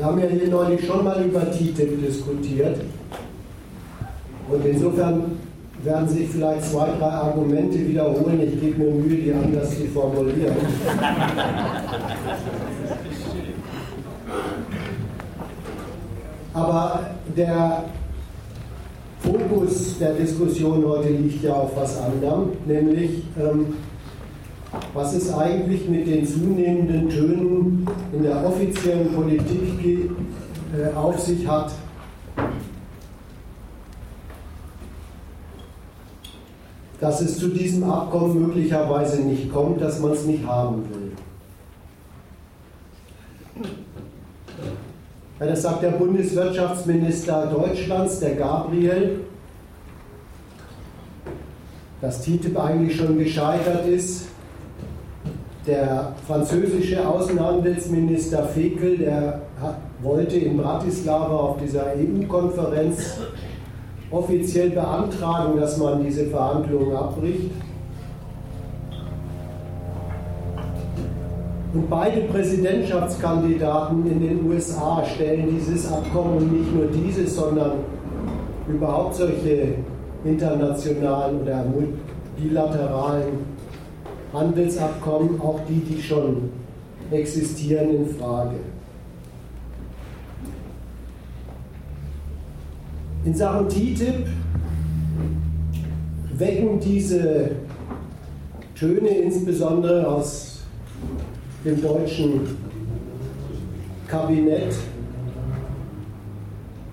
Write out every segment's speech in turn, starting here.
Wir haben ja hier neulich schon mal über TTIP diskutiert. Und insofern werden sich vielleicht zwei, drei Argumente wiederholen. Ich gebe mir Mühe, die anders zu formulieren. Aber der Fokus der Diskussion heute liegt ja auf was anderem, nämlich ähm, was es eigentlich mit den zunehmenden Tönen in der offiziellen Politik äh, auf sich hat. Dass es zu diesem Abkommen möglicherweise nicht kommt, dass man es nicht haben will. Ja, das sagt der Bundeswirtschaftsminister Deutschlands, der Gabriel, dass TTIP eigentlich schon gescheitert ist. Der französische Außenhandelsminister Fekel, der wollte in Bratislava auf dieser EU-Konferenz offiziell beantragen, dass man diese Verhandlungen abbricht. Und beide Präsidentschaftskandidaten in den USA stellen dieses Abkommen nicht nur dieses, sondern überhaupt solche internationalen oder bilateralen Handelsabkommen, auch die, die schon existieren, in Frage. In Sachen TTIP wecken diese Töne insbesondere aus dem deutschen Kabinett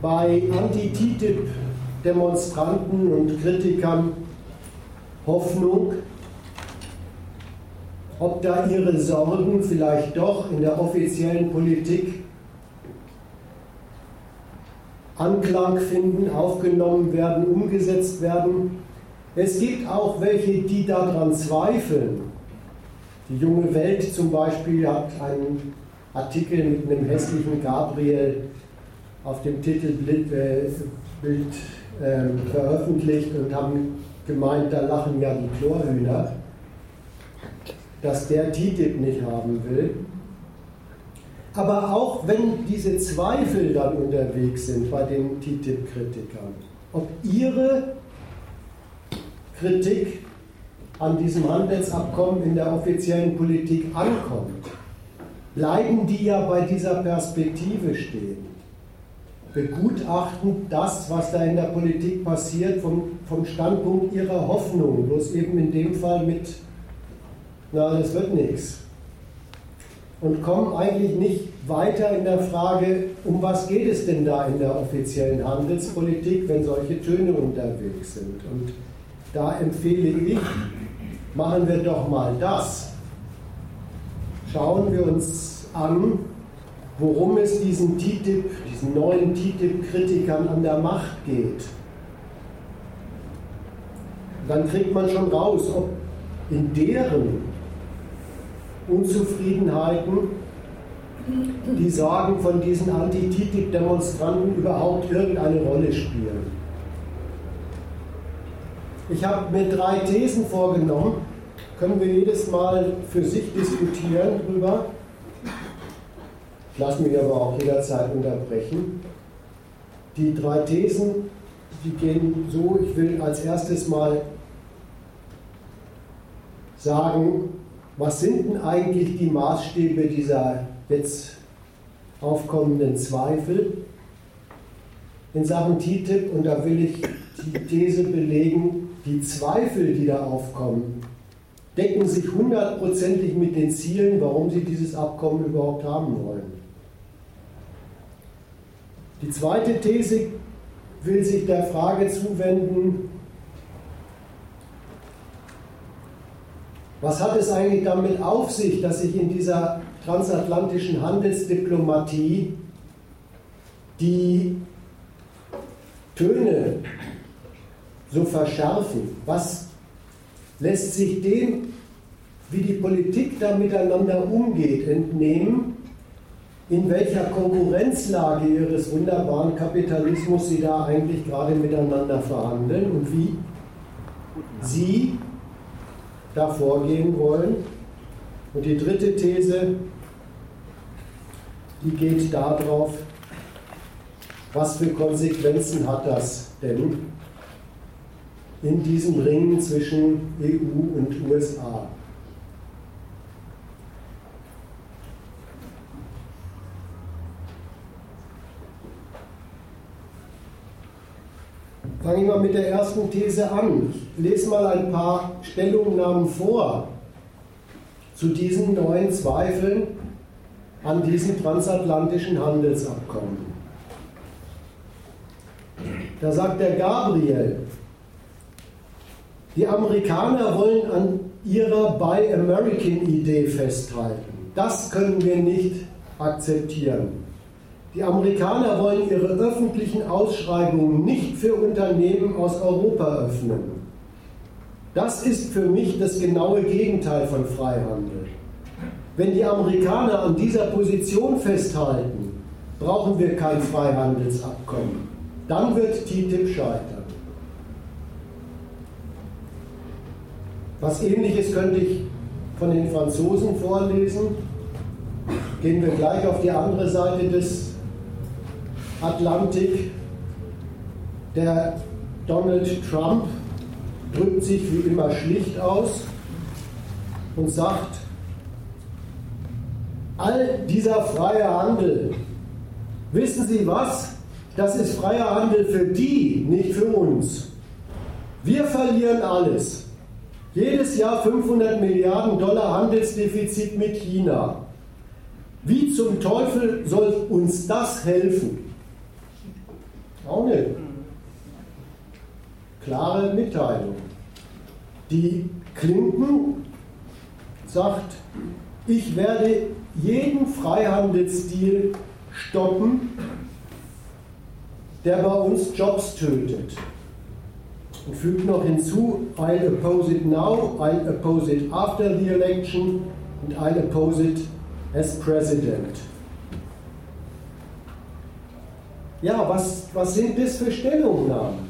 bei Anti-TTIP-Demonstranten und Kritikern Hoffnung, ob da ihre Sorgen vielleicht doch in der offiziellen Politik Anklang finden, aufgenommen werden, umgesetzt werden. Es gibt auch welche, die daran zweifeln, die junge Welt zum Beispiel hat einen Artikel mit einem hässlichen Gabriel auf dem Titelbild äh, äh, veröffentlicht und haben gemeint, da lachen ja die Chlorhühner, dass der TTIP nicht haben will. Aber auch wenn diese Zweifel dann unterwegs sind bei den TTIP-Kritikern, ob ihre Kritik an diesem Handelsabkommen in der offiziellen Politik ankommt, bleiben die ja bei dieser Perspektive stehen. Begutachten das, was da in der Politik passiert, vom, vom Standpunkt ihrer Hoffnung, bloß eben in dem Fall mit, na, das wird nichts. Und kommen eigentlich nicht weiter in der Frage, um was geht es denn da in der offiziellen Handelspolitik, wenn solche Töne unterwegs sind. Und da empfehle ich, machen wir doch mal das. Schauen wir uns an, worum es diesen TTIP, diesen neuen TTIP-Kritikern an der Macht geht. Dann kriegt man schon raus, ob in deren Unzufriedenheiten die Sorgen von diesen Anti-TTIP-Demonstranten überhaupt irgendeine Rolle spielen. Ich habe mir drei Thesen vorgenommen, können wir jedes Mal für sich diskutieren drüber. Ich lasse mich aber auch jederzeit unterbrechen. Die drei Thesen, die gehen so, ich will als erstes mal sagen, was sind denn eigentlich die Maßstäbe dieser jetzt aufkommenden Zweifel in Sachen TTIP? Und da will ich die These belegen, die Zweifel, die da aufkommen, decken sich hundertprozentig mit den Zielen, warum sie dieses Abkommen überhaupt haben wollen. Die zweite These will sich der Frage zuwenden, was hat es eigentlich damit auf sich, dass sich in dieser transatlantischen Handelsdiplomatie die Töne so verschärfen? Was lässt sich dem, wie die Politik da miteinander umgeht, entnehmen? In welcher Konkurrenzlage ihres wunderbaren Kapitalismus sie da eigentlich gerade miteinander verhandeln und wie sie da vorgehen wollen? Und die dritte These, die geht darauf, was für Konsequenzen hat das denn in diesem Ringen zwischen EU und USA. Fange ich mal mit der ersten These an. Ich lese mal ein paar Stellungnahmen vor zu diesen neuen Zweifeln an diesem transatlantischen Handelsabkommen. Da sagt der Gabriel, die Amerikaner wollen an ihrer Buy American-Idee festhalten. Das können wir nicht akzeptieren. Die Amerikaner wollen ihre öffentlichen Ausschreibungen nicht für Unternehmen aus Europa öffnen. Das ist für mich das genaue Gegenteil von Freihandel. Wenn die Amerikaner an dieser Position festhalten, brauchen wir kein Freihandelsabkommen. Dann wird TTIP scheitern. Was ähnliches könnte ich von den Franzosen vorlesen. Gehen wir gleich auf die andere Seite des Atlantik. Der Donald Trump drückt sich wie immer schlicht aus und sagt, all dieser freie Handel, wissen Sie was? Das ist freier Handel für die, nicht für uns. Wir verlieren alles. Jedes Jahr 500 Milliarden Dollar Handelsdefizit mit China. Wie zum Teufel soll uns das helfen? Auch nicht. Klare Mitteilung. Die Clinton sagt, ich werde jeden Freihandelsdeal stoppen, der bei uns Jobs tötet. Und fügt noch hinzu, I'll oppose it now, I'll oppose it after the election and I'll oppose it as president. Ja, was, was sind das für Stellungnahmen?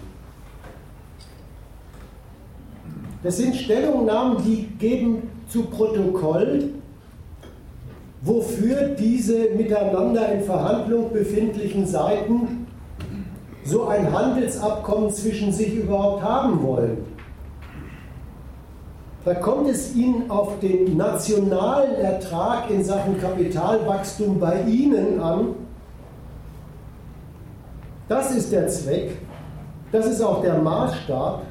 Das sind Stellungnahmen, die geben zu Protokoll, wofür diese miteinander in Verhandlung befindlichen Seiten so ein Handelsabkommen zwischen sich überhaupt haben wollen. Da kommt es ihnen auf den nationalen Ertrag in Sachen Kapitalwachstum bei ihnen an, das ist der Zweck, das ist auch der Maßstab.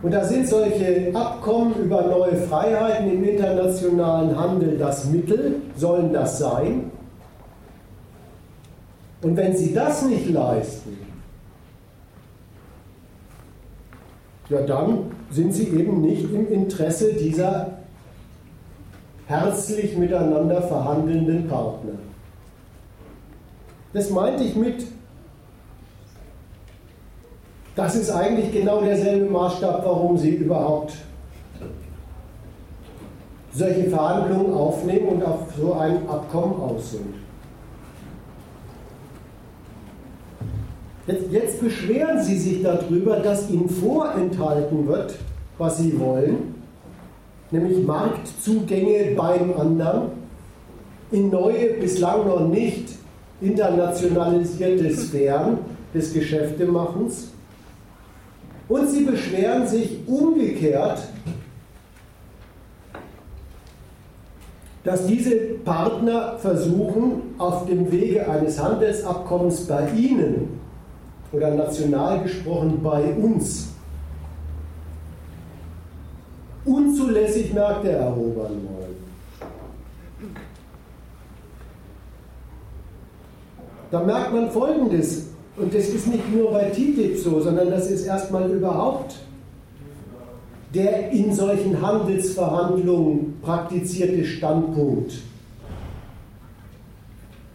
Und da sind solche Abkommen über neue Freiheiten im internationalen Handel das Mittel, sollen das sein. Und wenn sie das nicht leisten, ja dann sind sie eben nicht im Interesse dieser herzlich miteinander verhandelnden Partner. Das meinte ich mit das ist eigentlich genau derselbe Maßstab, warum Sie überhaupt solche Verhandlungen aufnehmen und auf so ein Abkommen aus sind. Jetzt, jetzt, beschweren Sie sich darüber, dass Ihnen vorenthalten wird, was Sie wollen, nämlich Marktzugänge beim anderen in neue, bislang noch nicht internationalisierte Sphären des Geschäftemachens und sie beschweren sich umgekehrt, dass diese Partner versuchen, auf dem Wege eines Handelsabkommens bei ihnen oder national gesprochen bei uns unzulässig Märkte erobern wollen. Da merkt man Folgendes. Und das ist nicht nur bei TTIP so, sondern das ist erstmal überhaupt der in solchen Handelsverhandlungen praktizierte Standpunkt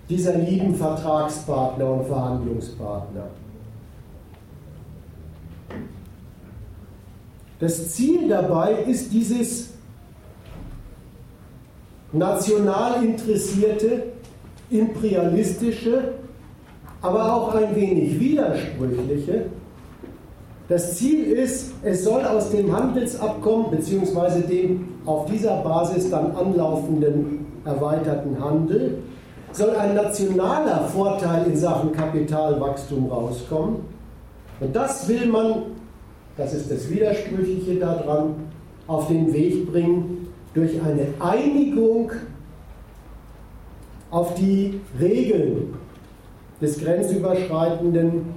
dieser lieben Vertragspartner und Verhandlungspartner. Das Ziel dabei ist dieses national interessierte, imperialistische aber auch ein wenig widersprüchliche. Das Ziel ist, es soll aus dem Handelsabkommen bzw. dem auf dieser Basis dann anlaufenden erweiterten Handel soll ein nationaler Vorteil in Sachen Kapitalwachstum rauskommen. Und das will man, das ist das Widersprüchliche daran, auf den Weg bringen durch eine Einigung auf die Regeln des grenzüberschreitenden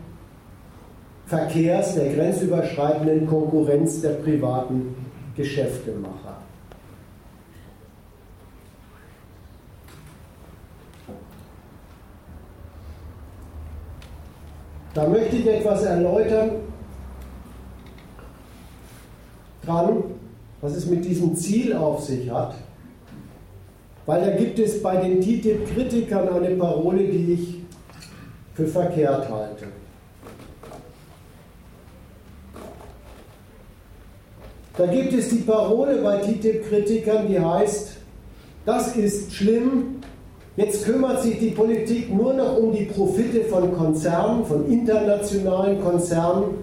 Verkehrs, der grenzüberschreitenden Konkurrenz der privaten Geschäftemacher. Da möchte ich etwas erläutern dran, was es mit diesem Ziel auf sich hat. Weil da gibt es bei den TTIP-Kritikern eine Parole, die ich für verkehrt halte. Da gibt es die Parole bei TTIP-Kritikern, die heißt, das ist schlimm, Jetzt kümmert sich die Politik nur noch um die Profite von Konzernen, von internationalen Konzernen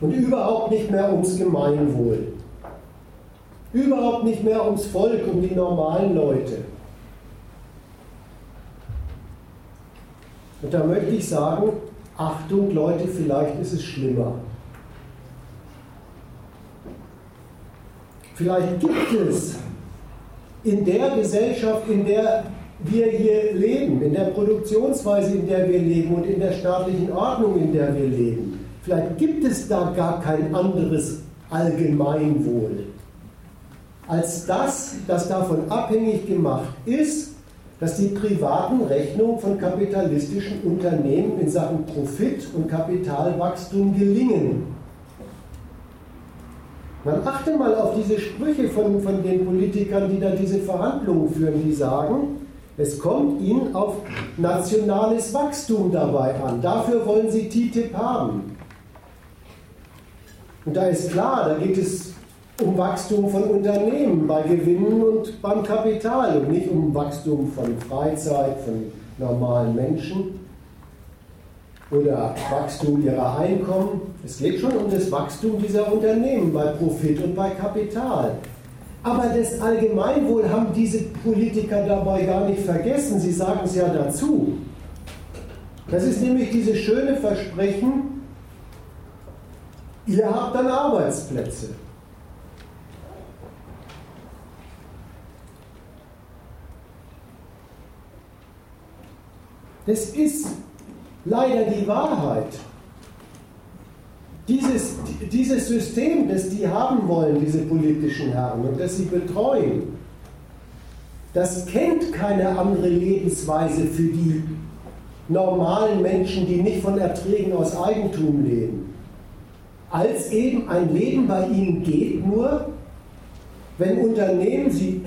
und überhaupt nicht mehr ums Gemeinwohl. Überhaupt nicht mehr ums Volk, um die normalen Leute. Und da möchte ich sagen, Achtung Leute, vielleicht ist es schlimmer. Vielleicht gibt es in der Gesellschaft, in der wir hier leben, in der Produktionsweise, in der wir leben und in der staatlichen Ordnung, in der wir leben. Vielleicht gibt es da gar kein anderes Allgemeinwohl als das, das davon abhängig gemacht ist, dass die privaten Rechnungen von kapitalistischen Unternehmen in Sachen Profit und Kapitalwachstum gelingen. Man achte mal auf diese Sprüche von, von den Politikern, die da diese Verhandlungen führen, die sagen, es kommt ihnen auf nationales Wachstum dabei an. Dafür wollen sie TTIP haben. Und da ist klar, da geht es um Wachstum von Unternehmen bei Gewinnen und beim Kapital und nicht um Wachstum von Freizeit, von normalen Menschen oder Wachstum ihrer Einkommen. Es geht schon um das Wachstum dieser Unternehmen bei Profit und bei Kapital. Aber das Allgemeinwohl haben diese Politiker dabei gar nicht vergessen. Sie sagen es ja dazu. Das ist nämlich dieses schöne Versprechen, ihr habt dann Arbeitsplätze. Das ist leider die Wahrheit. Dieses, dieses System, das die haben wollen, diese politischen Herren, und das sie betreuen, das kennt keine andere Lebensweise für die normalen Menschen, die nicht von Erträgen aus Eigentum leben, als eben ein Leben bei ihnen geht nur, wenn Unternehmen sie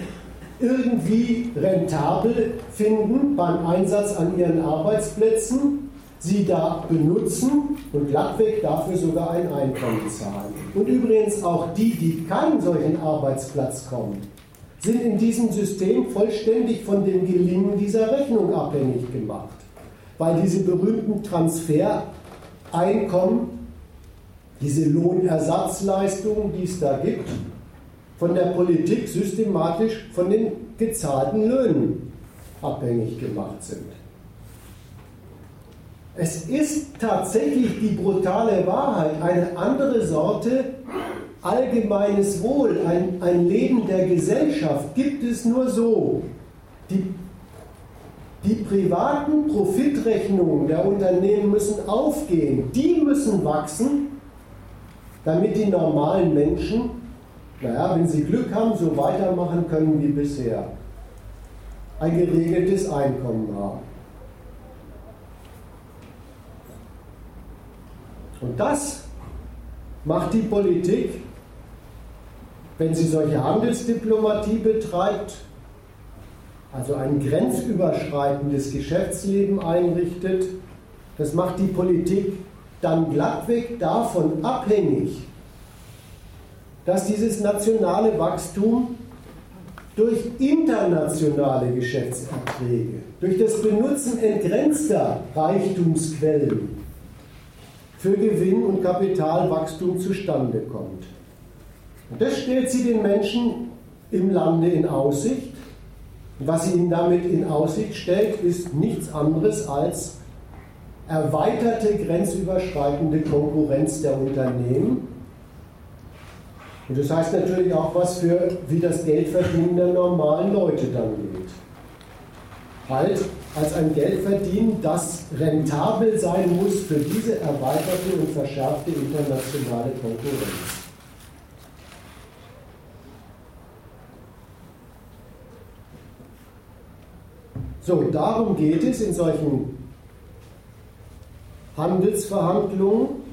irgendwie rentabel finden beim Einsatz an ihren Arbeitsplätzen sie da benutzen und glattweg dafür sogar ein Einkommen zahlen. Und übrigens auch die, die keinen solchen Arbeitsplatz kommen, sind in diesem System vollständig von dem Gelingen dieser Rechnung abhängig gemacht. Weil diese berühmten Transfereinkommen, diese Lohnersatzleistungen, die es da gibt, von der Politik systematisch von den gezahlten Löhnen abhängig gemacht sind. Es ist tatsächlich die brutale Wahrheit, eine andere Sorte allgemeines Wohl, ein, ein Leben der Gesellschaft gibt es nur so. Die, die privaten Profitrechnungen der Unternehmen müssen aufgehen, die müssen wachsen, damit die normalen Menschen, naja, wenn sie Glück haben, so weitermachen können wie bisher. Ein geregeltes Einkommen haben. Und das macht die Politik, wenn sie solche Handelsdiplomatie betreibt, also ein grenzüberschreitendes Geschäftsleben einrichtet, das macht die Politik dann glattweg davon abhängig, dass dieses nationale Wachstum durch internationale Geschäftserträge, durch das Benutzen entgrenzter Reichtumsquellen für Gewinn und Kapitalwachstum zustande kommt. Und das stellt sie den Menschen im Lande in Aussicht, Und was sie ihnen damit in Aussicht stellt, ist nichts anderes als erweiterte grenzüberschreitende Konkurrenz der Unternehmen. Und das heißt natürlich auch was für, wie das Geldverdienen der normalen Leute dann geht. Halt als ein Geldverdienen, das rentabel sein muss für diese erweiterte und verschärfte internationale Konkurrenz. So, darum geht es in solchen Handelsverhandlungen.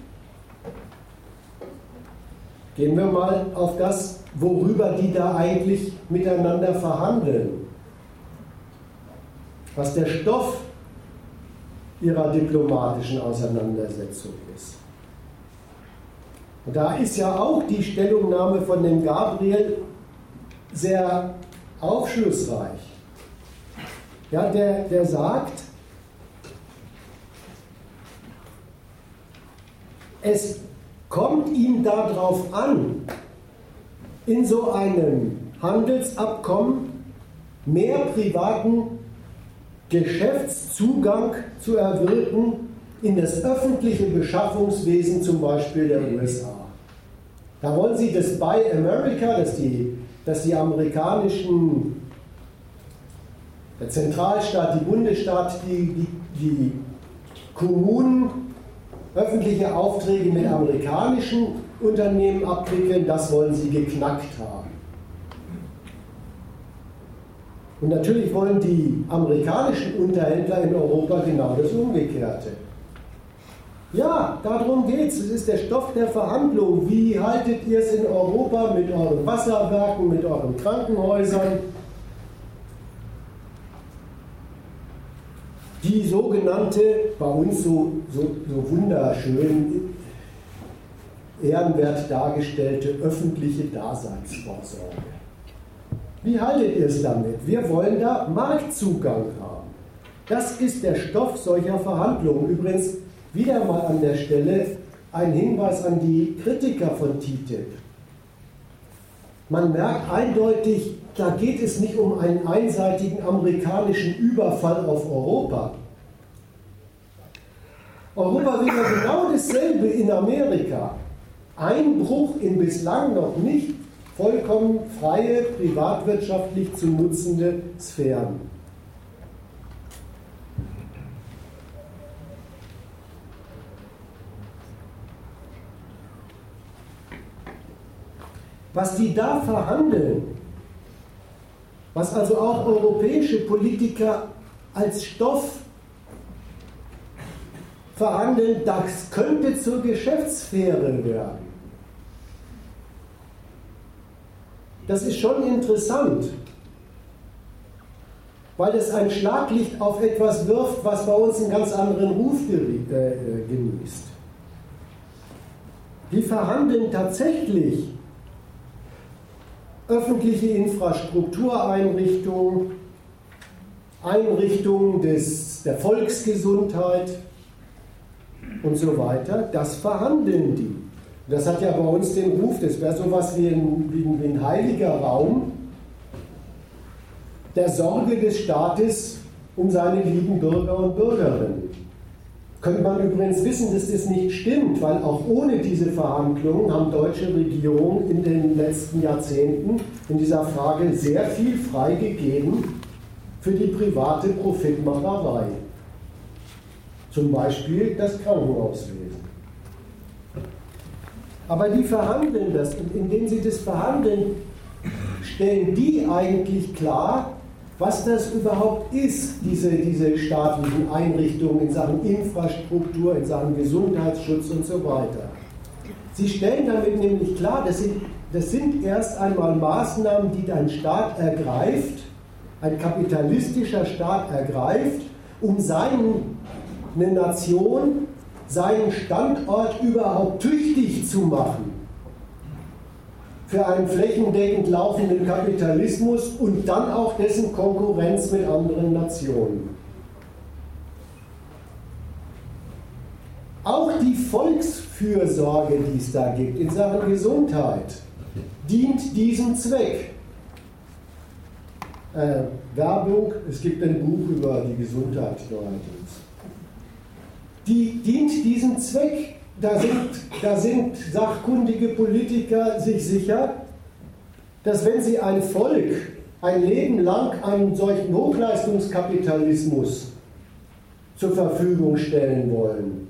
Gehen wir mal auf das, worüber die da eigentlich miteinander verhandeln. Was der Stoff ihrer diplomatischen Auseinandersetzung ist. Und da ist ja auch die Stellungnahme von dem Gabriel sehr aufschlussreich. Ja, der, der sagt, es kommt ihm darauf an, in so einem Handelsabkommen mehr privaten Geschäftszugang zu erwirken in das öffentliche Beschaffungswesen zum Beispiel der USA. Da wollen sie das Buy America, dass die, dass die amerikanischen, der Zentralstaat, die Bundesstaat, die, die, die Kommunen öffentliche Aufträge mit amerikanischen Unternehmen abwickeln, das wollen sie geknackt haben. Und natürlich wollen die amerikanischen Unterhändler in Europa genau das Umgekehrte. Ja, darum geht es. Es ist der Stoff der Verhandlung. Wie haltet ihr es in Europa mit euren Wasserwerken, mit euren Krankenhäusern? die sogenannte, bei uns so, so, so wunderschön ehrenwert dargestellte öffentliche Daseinsvorsorge. Wie haltet ihr es damit? Wir wollen da Marktzugang haben. Das ist der Stoff solcher Verhandlungen. Übrigens wieder mal an der Stelle ein Hinweis an die Kritiker von TTIP. Man merkt eindeutig, da geht es nicht um einen einseitigen amerikanischen Überfall auf Europa. Europa will ja genau dasselbe in Amerika. Einbruch in bislang noch nicht vollkommen freie, privatwirtschaftlich zu nutzende Sphären. Was die da verhandeln, was also auch europäische Politiker als Stoff verhandeln, das könnte zur Geschäftssphäre werden. Das ist schon interessant, weil es ein Schlaglicht auf etwas wirft, was bei uns einen ganz anderen Ruf äh, genießt. Die verhandeln tatsächlich öffentliche Infrastruktureinrichtungen, Einrichtungen des, der Volksgesundheit und so weiter, das verhandeln die. Das hat ja bei uns den Ruf, das wäre sowas wie ein, wie, ein, wie ein heiliger Raum der Sorge des Staates um seine lieben Bürger und Bürgerinnen. Könnte man übrigens wissen, dass das nicht stimmt, weil auch ohne diese Verhandlungen haben deutsche Regierungen in den letzten Jahrzehnten in dieser Frage sehr viel freigegeben für die private Profitmacherei. Zum Beispiel das Krankenhauswesen. Aber die verhandeln das und indem sie das verhandeln, stellen die eigentlich klar, was das überhaupt ist, diese, diese staatlichen Einrichtungen in Sachen Infrastruktur, in Sachen Gesundheitsschutz und so weiter. Sie stellen damit nämlich klar, das sind, das sind erst einmal Maßnahmen, die ein Staat ergreift, ein kapitalistischer Staat ergreift, um seinen, eine Nation, seinen Standort überhaupt tüchtig zu machen für einen flächendeckend laufenden Kapitalismus und dann auch dessen Konkurrenz mit anderen Nationen. Auch die Volksfürsorge, die es da gibt in Sachen Gesundheit, dient diesem Zweck. äh, Werbung, es gibt ein Buch über die Gesundheit neuerdings. Die dient diesem Zweck. Da sind, da sind sachkundige Politiker sich sicher, dass wenn sie ein Volk ein Leben lang einen solchen Hochleistungskapitalismus zur Verfügung stellen wollen,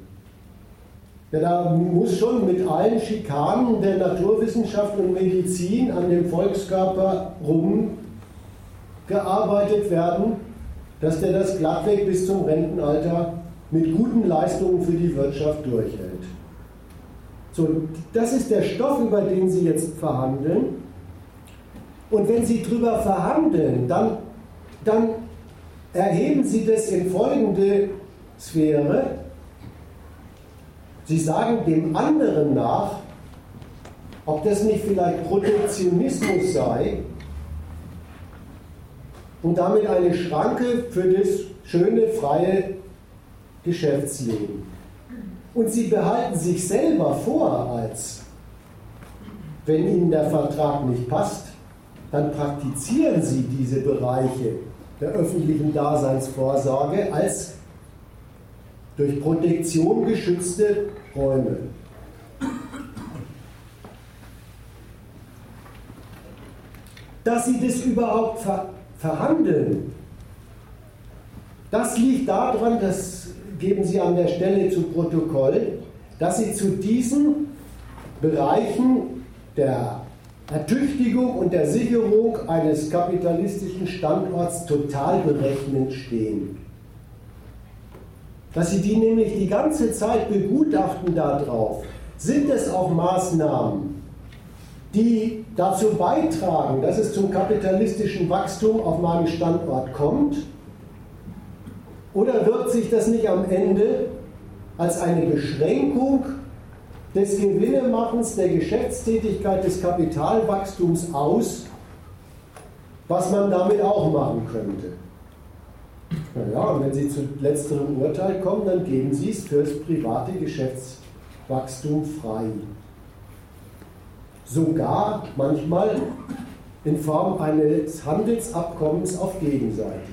ja, da muss schon mit allen Schikanen der Naturwissenschaft und Medizin an dem Volkskörper rumgearbeitet werden, dass der das glattweg bis zum Rentenalter mit guten Leistungen für die Wirtschaft durchhält. So, das ist der Stoff, über den Sie jetzt verhandeln. Und wenn Sie darüber verhandeln, dann, dann erheben Sie das in folgende Sphäre. Sie sagen dem anderen nach, ob das nicht vielleicht Protektionismus sei und damit eine Schranke für das schöne, freie Geschäftsleben. Und sie behalten sich selber vor, als wenn ihnen der Vertrag nicht passt, dann praktizieren sie diese Bereiche der öffentlichen Daseinsvorsorge als durch Protektion geschützte Räume. Dass sie das überhaupt ver verhandeln, das liegt daran, das geben Sie an der Stelle zu Protokoll, dass Sie zu diesen Bereichen der Ertüchtigung und der Sicherung eines kapitalistischen Standorts total berechnend stehen dass sie die nämlich die ganze Zeit begutachten darauf, sind es auch Maßnahmen, die dazu beitragen, dass es zum kapitalistischen Wachstum auf meinem Standort kommt? Oder wirkt sich das nicht am Ende als eine Beschränkung des Gewinnemachens, der Geschäftstätigkeit, des Kapitalwachstums aus, was man damit auch machen könnte? Naja, und wenn Sie zu letzterem Urteil kommen, dann geben Sie es fürs private Geschäftswachstum frei. Sogar manchmal in Form eines Handelsabkommens auf Gegenseitigkeit.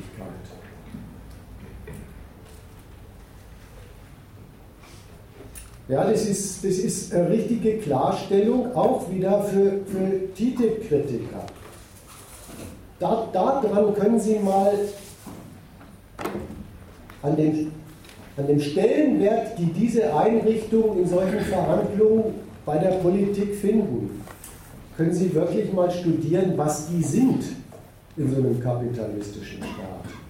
Ja, das ist, das ist eine richtige Klarstellung, auch wieder für, für TTIP-Kritiker. Da, daran können Sie mal an den, an den Stellenwert, die diese Einrichtungen in solchen Verhandlungen bei der Politik finden, können Sie wirklich mal studieren, was die sind in so einem kapitalistischen Staat.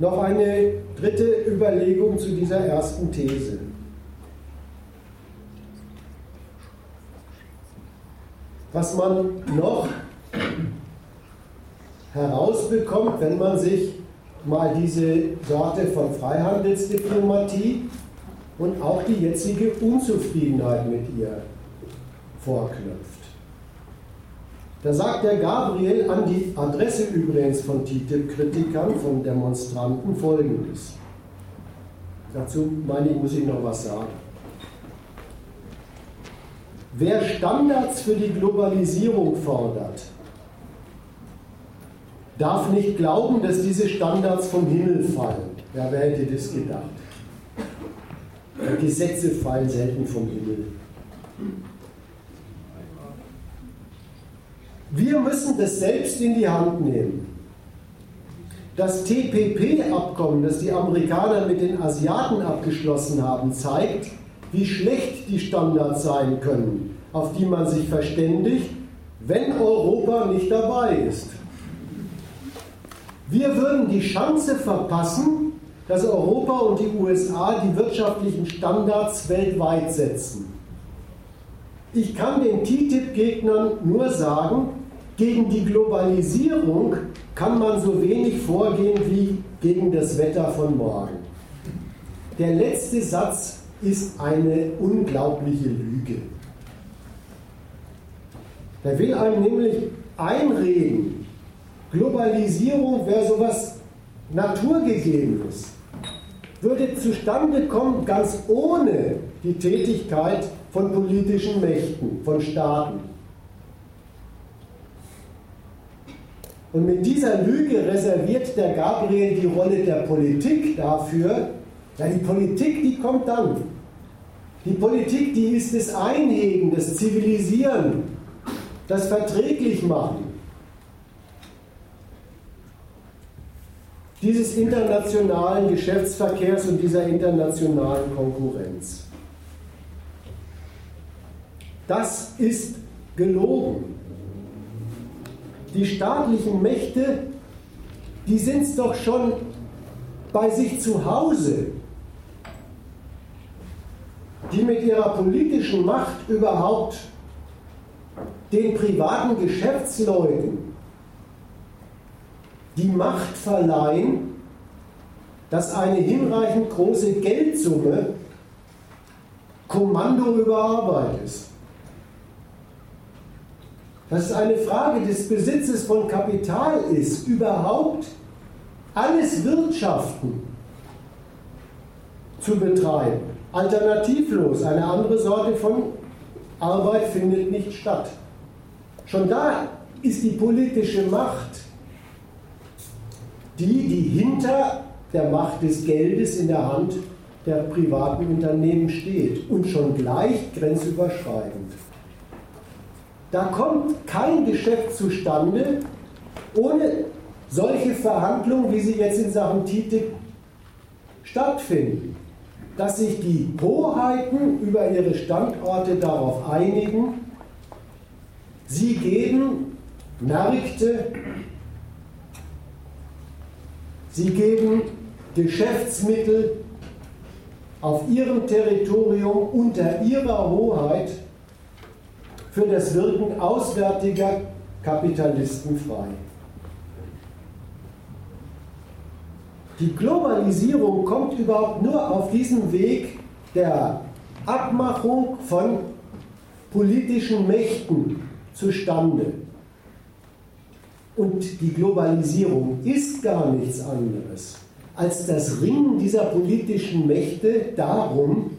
Noch eine dritte Überlegung zu dieser ersten These. was man noch herausbekommt, wenn man sich mal diese Sorte von Freihandelsdiplomatie und auch die jetzige Unzufriedenheit mit ihr vorknüpft. Da sagt der Gabriel an die Adresse übrigens von TTIP-Kritikern, von Demonstranten folgendes. Dazu meine ich, muss ich noch was sagen. Wer Standards für die Globalisierung fordert, darf nicht glauben, dass diese Standards vom Himmel fallen. Ja, wer hätte das gedacht? Gesetze fallen selten vom Himmel. Wir müssen das selbst in die Hand nehmen. Das TPP-Abkommen, das die Amerikaner mit den Asiaten abgeschlossen haben, zeigt, wie schlecht die Standards sein können, auf die man sich verständigt, wenn Europa nicht dabei ist. Wir würden die Chance verpassen, dass Europa und die USA die wirtschaftlichen Standards weltweit setzen. Ich kann den TTIP-Gegnern nur sagen, gegen die Globalisierung kann man so wenig vorgehen wie gegen das Wetter von morgen. Der letzte Satz ist eine unglaubliche Lüge. Der will einem nämlich einreden, Globalisierung wäre sowas Naturgegebenes. würde zustande kommen, ganz ohne die Tätigkeit von politischen Mächten, von Staaten. Und mit dieser Lüge reserviert der Gabriel die Rolle der Politik dafür, ja, die Politik, die kommt dann. Die Politik, die ist das Einhegen, das Zivilisieren, das Verträglichmachen. Dieses internationalen Geschäftsverkehrs und dieser internationalen Konkurrenz. Das ist gelogen. Die staatlichen Mächte, die sind es doch schon bei sich zu Hause, die mit ihrer politischen Macht überhaupt den privaten Geschäftsleuten die Macht verleihen, dass eine hinreichend große Geldsumme Kommando über Arbeit ist. Dass es eine Frage des Besitzes von Kapital ist, überhaupt alles Wirtschaften zu betreiben. Alternativlos, eine andere Sorte von Arbeit findet nicht statt. Schon da ist die politische Macht die, die hinter der Macht des Geldes in der Hand der privaten Unternehmen steht und schon gleich grenzüberschreitend. Da kommt kein Geschäft zustande ohne solche Verhandlungen, wie sie jetzt in Sachen TTIP stattfinden, dass sich die Hoheiten über ihre Standorte darauf einigen, sie geben Märkte, sie geben Geschäftsmittel auf ihrem Territorium unter ihrer Hoheit für das Wirken auswärtiger Kapitalisten frei. Die Globalisierung kommt überhaupt nur auf diesem Weg der Abmachung von politischen Mächten zustande. Und die Globalisierung ist gar nichts anderes als das Ringen dieser politischen Mächte darum,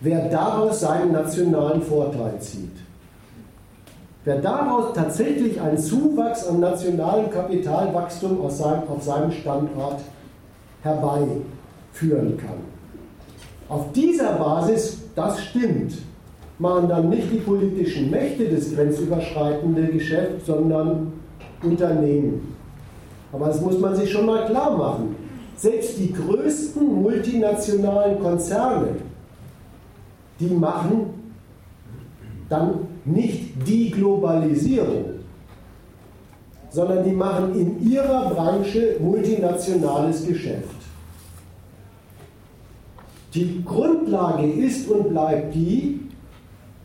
wer daraus seinen nationalen Vorteil zieht. Wer daraus tatsächlich einen Zuwachs an nationalem Kapitalwachstum auf seinem Standort herbeiführen kann. Auf dieser Basis, das stimmt, machen dann nicht die politischen Mächte das grenzüberschreitende Geschäft, sondern Unternehmen. Aber das muss man sich schon mal klar machen. Selbst die größten multinationalen Konzerne, die machen dann nicht die Globalisierung, sondern die machen in ihrer Branche multinationales Geschäft. Die Grundlage ist und bleibt die,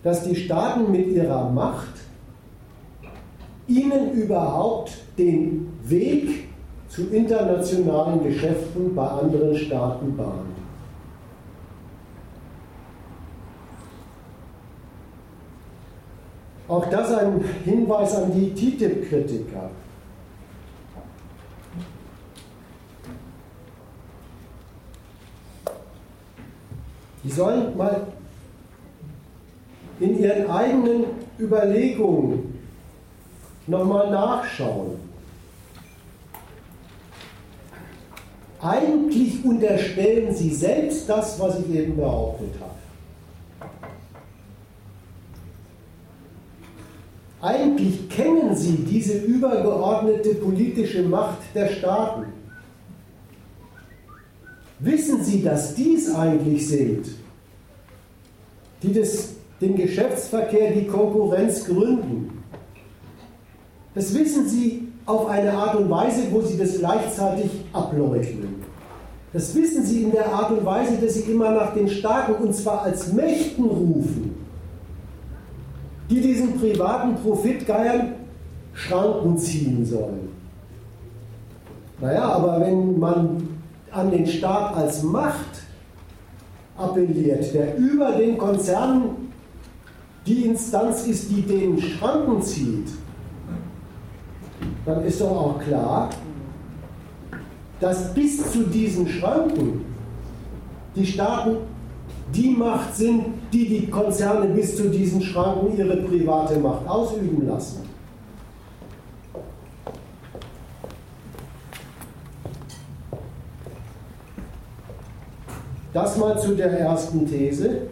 dass die Staaten mit ihrer Macht ihnen überhaupt den Weg zu internationalen Geschäften bei anderen Staaten bahnen. Auch das ein Hinweis an die TTIP-Kritiker. Die sollen mal in ihren eigenen Überlegungen nochmal nachschauen. Eigentlich unterstellen sie selbst das, was ich eben behauptet habe. Eigentlich kennen sie diese übergeordnete politische Macht der Staaten. Wissen sie, dass dies eigentlich sind, die das den Geschäftsverkehr, die Konkurrenz gründen. Das wissen Sie auf eine Art und Weise, wo Sie das gleichzeitig ableugnen. Das wissen Sie in der Art und Weise, dass Sie immer nach den Starken, und zwar als Mächten rufen, die diesen privaten Profitgeiern Schranken ziehen sollen. Naja, aber wenn man an den Staat als Macht appelliert, der über den Konzernen die Instanz ist, die den Schranken zieht, dann ist doch auch klar, dass bis zu diesen Schranken die Staaten die Macht sind, die die Konzerne bis zu diesen Schranken ihre private Macht ausüben lassen. Das mal zu der ersten These.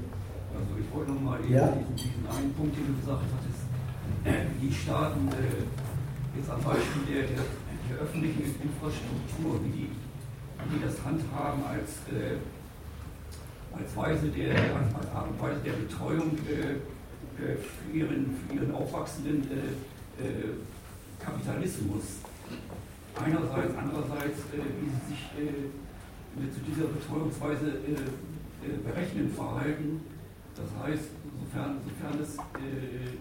Also ich wollte nochmal ja. diesen, einen Punkt, den du gesagt hattest, die Staaten äh, jetzt am Beispiel der, der, der, öffentlichen Infrastruktur, wie die, wie die das handhaben als, äh, als Weise der, als Art und Weise der Betreuung äh, äh für, ihren, für ihren aufwachsenden äh, Kapitalismus. Einerseits, andererseits, wie sie sich zu dieser Betreuungsweise berechnen verhalten. Das heißt, sofern, sofern es äh,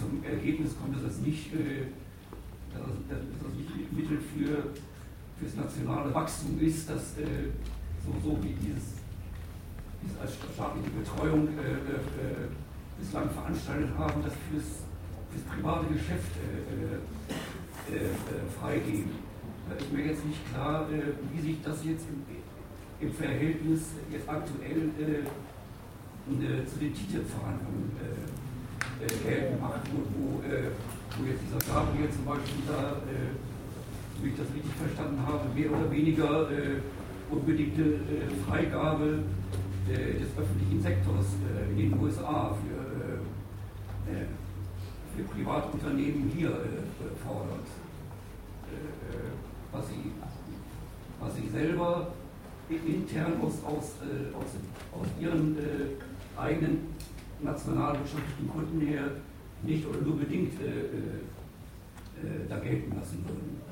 zum Ergebnis kommt, dass das nicht, dass, das nicht Mittel für das nationale Wachstum ist, dass so, so wie dieses, dieses als staatliche Betreuung äh, bislang veranstaltet haben, das fürs, fürs private Geschäft freigeben. Da ist mir jetzt nicht klar, äh, wie sich das jetzt im, im Verhältnis jetzt aktuell äh, äh, zu den TTIP-Verhandlungen äh, äh, geltend macht, wo, äh, wo, jetzt dieser Gabriel zum Beispiel da, wie ich das richtig verstanden habe, mehr oder weniger unbedingte Freigabe des öffentlichen Sektors in den USA für, für Privatunternehmen hier fordert was sie, was sie selber intern aus, aus, äh, aus, aus ihren äh, eigenen nationalwirtschaftlichen Gründen her nicht oder nur bedingt äh, äh, äh da gelten lassen würden.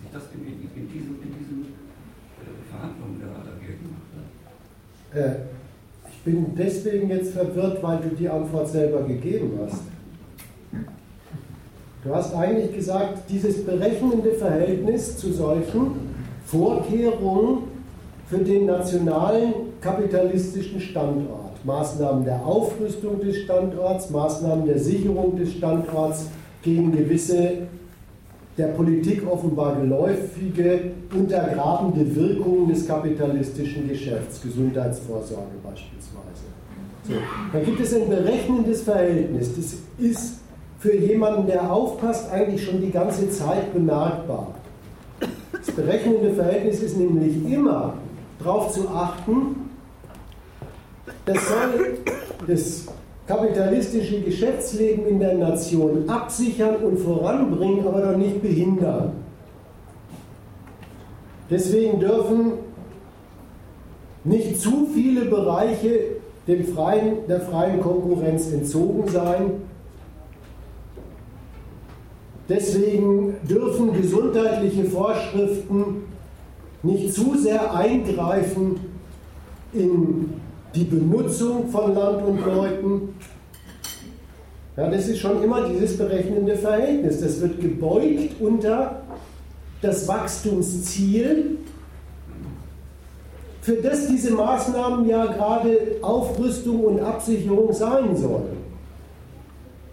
Sich das in, in, in diesen, in diesen äh, Verhandlungen da, da geltend macht. ich bin deswegen jetzt verwirrt, weil du die Antwort selber gegeben hast. Du hast eigentlich gesagt, dieses berechnende Verhältnis zu solchen Vorkehrungen für den nationalen kapitalistischen Standort, Maßnahmen der Aufrüstung des Standorts, Maßnahmen der Sicherung des Standorts gegen gewisse der Politik offenbar geläufige, untergrabende Wirkungen des kapitalistischen Geschäfts, Gesundheitsvorsorge beispielsweise. So, dann gibt es ein berechnendes Verhältnis. Das ist für jemanden, der aufpasst, eigentlich schon die ganze Zeit bemerkbar. Das berechnende Verhältnis ist nämlich immer darauf zu achten, das soll das kapitalistische Geschäftsleben in der Nation absichern und voranbringen, aber doch nicht behindern. Deswegen dürfen nicht zu viele Bereiche dem freien, der freien Konkurrenz entzogen sein, Deswegen dürfen gesundheitliche Vorschriften nicht zu sehr eingreifen in die Benutzung von Land und Leuten. Ja, das ist schon immer dieses berechnende Verhältnis. Das wird gebeugt unter das Wachstumsziel, für das diese Maßnahmen ja gerade Aufrüstung und Absicherung sein sollen.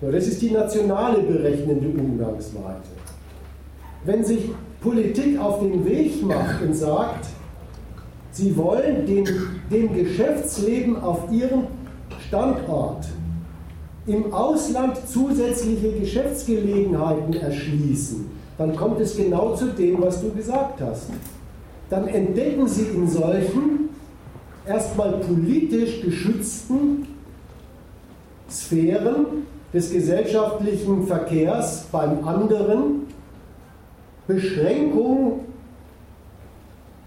So, das ist die nationale berechnende Umgangsweise. Wenn sich Politik auf den Weg macht und sagt, sie wollen dem, dem Geschäftsleben auf ihrem Standort im Ausland zusätzliche Geschäftsgelegenheiten erschließen, dann kommt es genau zu dem, was du gesagt hast. Dann entdecken sie in solchen erstmal politisch geschützten Sphären des gesellschaftlichen Verkehrs beim anderen, Beschränkung